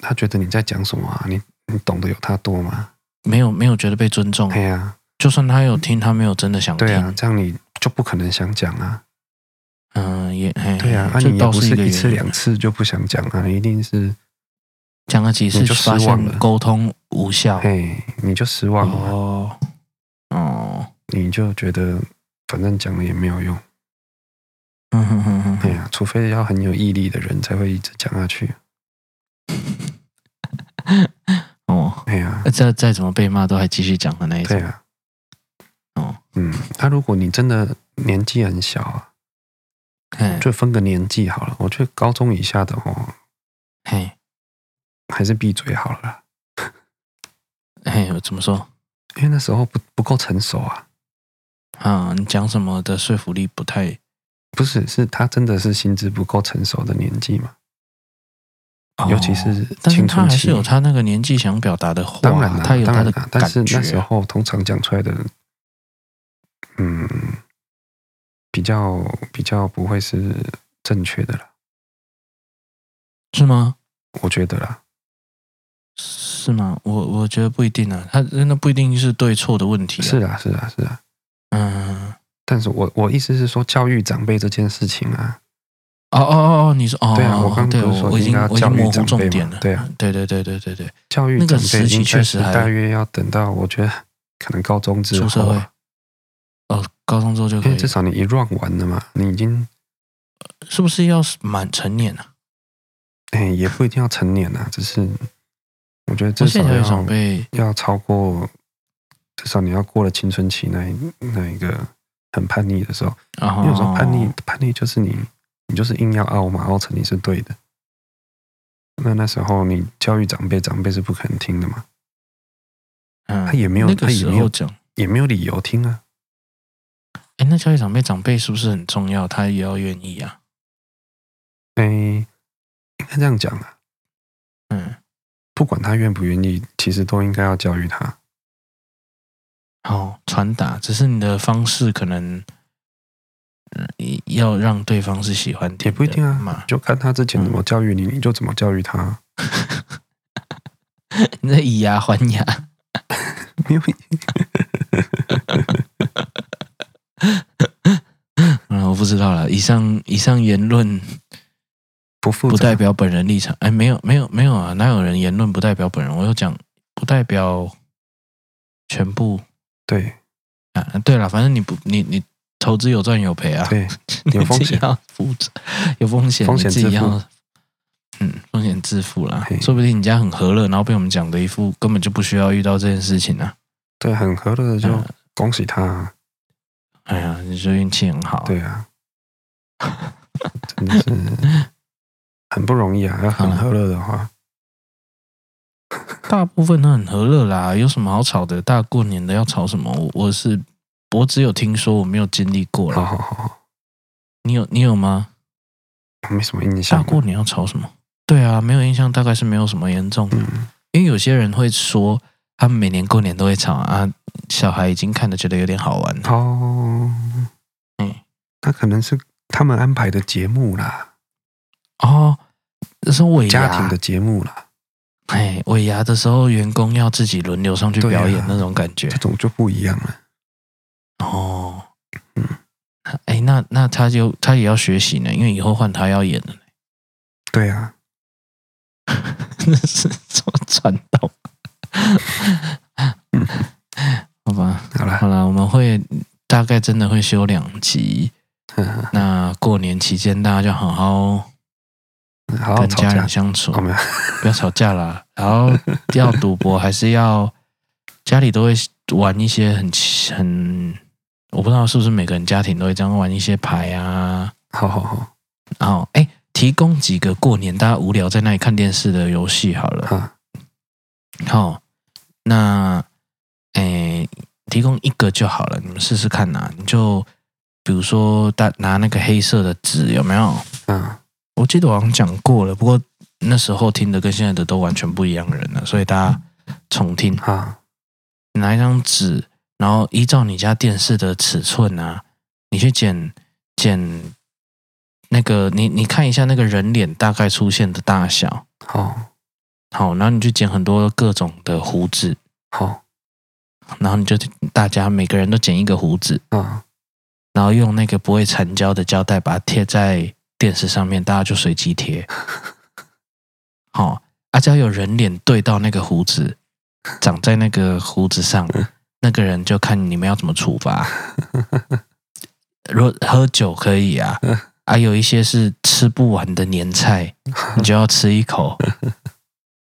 他觉得你在讲什么啊？你你懂得有他多吗？没有没有觉得被尊重。对啊，就算他有听，他没有真的想听。对啊，这样你就不可能想讲啊。嗯，也对啊，那、啊、你也不是一次两次就不想讲啊，一定是。讲了几次就失望了沟通无效，嘿，你就失望了哦，哦，你就觉得反正讲了也没有用，嗯哼哼哼，对呀，除非要很有毅力的人才会一直讲下去，哦，哎呀，再再怎么被骂都还继续讲的那一种，对啊，哦，嗯，那如果你真的年纪很小啊，就分个年纪好了，我觉得高中以下的哦，嘿。还是闭嘴好了。哎，我怎么说？因为那时候不不够成熟啊。啊，你讲什么的说服力不太？不是，是他真的是心智不够成熟的年纪嘛？哦、尤其是青春期，但是他还是有他那个年纪想表达的话。当然了，他有他的感觉。但是那时候通常讲出来的，嗯，比较比较不会是正确的了。是吗？我觉得啦。是吗？我我觉得不一定啊，他真的不一定是对错的问题啊。是啊，是啊，是啊。嗯，但是我我意思是说，教育长辈这件事情啊。哦哦哦哦，你说哦，对啊，我刚刚说我已经我已经模糊重点了？对啊，对对对对对对，教育长辈确实大约要等到我觉得可能高中之后，出社会。哦，高中之后就可以，因为至少你一 run 完了嘛，你已经是不是要满成年了？哎，也不一定要成年啊，只是。我觉得至少要要超过，至少你要过了青春期那一那一个很叛逆的时候，因为有叛逆叛逆就是你你就是硬要拗嘛，拗成你是对的，那那时候你教育长辈，长辈是不可能听的嘛，他也没有他也没有讲，也没有理由听啊。哎，那教育长辈，长辈是不是很重要？他也要愿意啊？哎，应该这样讲啊，嗯。不管他愿不愿意，其实都应该要教育他。好，传达，只是你的方式可能，要让对方是喜欢，也不一定啊嘛，就看他之前怎么教育你，嗯、你就怎么教育他。你在以牙还牙，没有。嗯，我不知道了。以上以上言论。不不代表本人立场。哎，没有，没有，没有啊！哪有人言论不代表本人？我有讲，不代表全部。对啊，对了，反正你不，你你投资有赚有赔啊。对，有风险要负责，有风险，风险自己要。嗯，风险自负啦，说不定你家很和乐，然后被我们讲的一副根本就不需要遇到这件事情呢、啊。对，很和乐的就嗯恭喜他、啊。哎呀，你说运气很好。对啊，真的是很不容易啊！要很和乐的话，大部分都很和乐啦，有什么好吵的？大过年的要吵什么？我我是我只有听说，我没有经历过好啦。好好好，你有你有吗？没什么印象。大过年要吵什么？对啊，没有印象，大概是没有什么严重的。嗯，因为有些人会说，他们每年过年都会吵啊，小孩已经看得觉得有点好玩。哦，嗯，那可能是他们安排的节目啦，哦，这是尾牙家庭的节目啦，哎，尾牙的时候，员工要自己轮流上去表演那种感觉。这种就不一样了。哦，嗯，哎，那那他就他也要学习呢，因为以后换他要演了。对啊，那是怎么传导？嗯好吧，好了，好了，我们会大概真的会休两集。那过年期间，大家就好好好好吵架跟家人，相处，哦没有，不要吵架啦。然后要赌博，还是要家里都会玩一些很很，我不知道是不是每个人家庭都会这样玩一些牌啊。好好好，然后哎，提供几个过年大家无聊在那里看电视的游戏好了。哈，好，那诶，提供一个就好了，你们试试看呐、啊。你就比如说，大拿那个黑色的纸，有没有？嗯，我记得我好像讲过了，不过那时候听的跟现在的都完全不一样人了，所以大家重听。哈，拿一张纸，然后依照你家电视的尺寸啊，你去剪剪那个，你你看一下那个人脸大概出现的大小。好，好，然后你去剪很多各种的胡子。好，然后你就大家每个人都剪一个胡子，啊，然后用那个不会残胶的胶带把它贴在电视上面，大家就随机贴。好，啊，只要有人脸对到那个胡子，长在那个胡子上，那个人就看你们要怎么处罚。如果喝酒可以啊，啊，有一些是吃不完的年菜，你就要吃一口。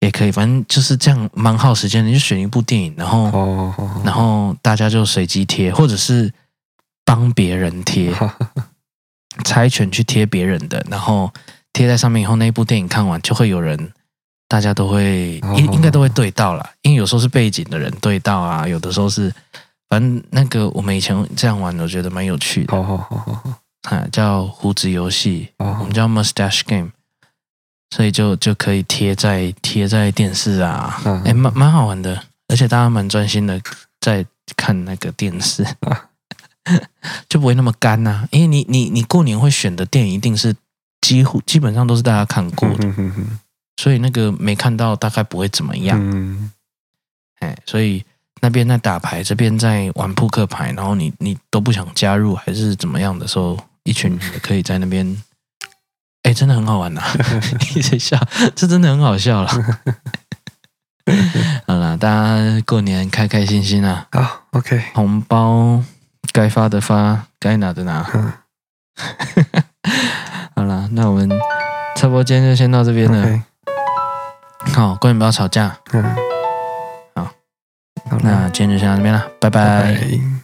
也可以，反正就是这样，蛮耗时间的。你就选一部电影，然后，然后大家就随机贴，或者是帮别人贴，猜拳去贴别人的，然后贴在上面以后，那一部电影看完就会有人，大家都会应应该都会对到啦，因为有时候是背景的人对到啊，有的时候是，反正那个我们以前这样玩，我觉得蛮有趣的，好好好好好，啊，叫胡子游戏，哦。我们叫 Mustache Game。所以就就可以贴在贴在电视啊，嗯哎，蛮蛮好玩的，而且大家蛮专心的在看那个电视，就不会那么干呐、啊。因为你你你过年会选的电影一定是几乎基本上都是大家看过的，所以那个没看到大概不会怎么样。嗯，哎，所以那边在打牌，这边在玩扑克牌，然后你你都不想加入还是怎么样的时候，一群人可以在那边。哎，真的很好玩呐、啊！一直笑，这真的很好笑了。好了，大家过年开开心心啊！好，OK，红包该发的发，该拿的拿。嗯 好了，那我们差不多今天就先到这边了。好，各位不要吵架。嗯，好，好，那今天就先到这边了，拜拜。拜拜。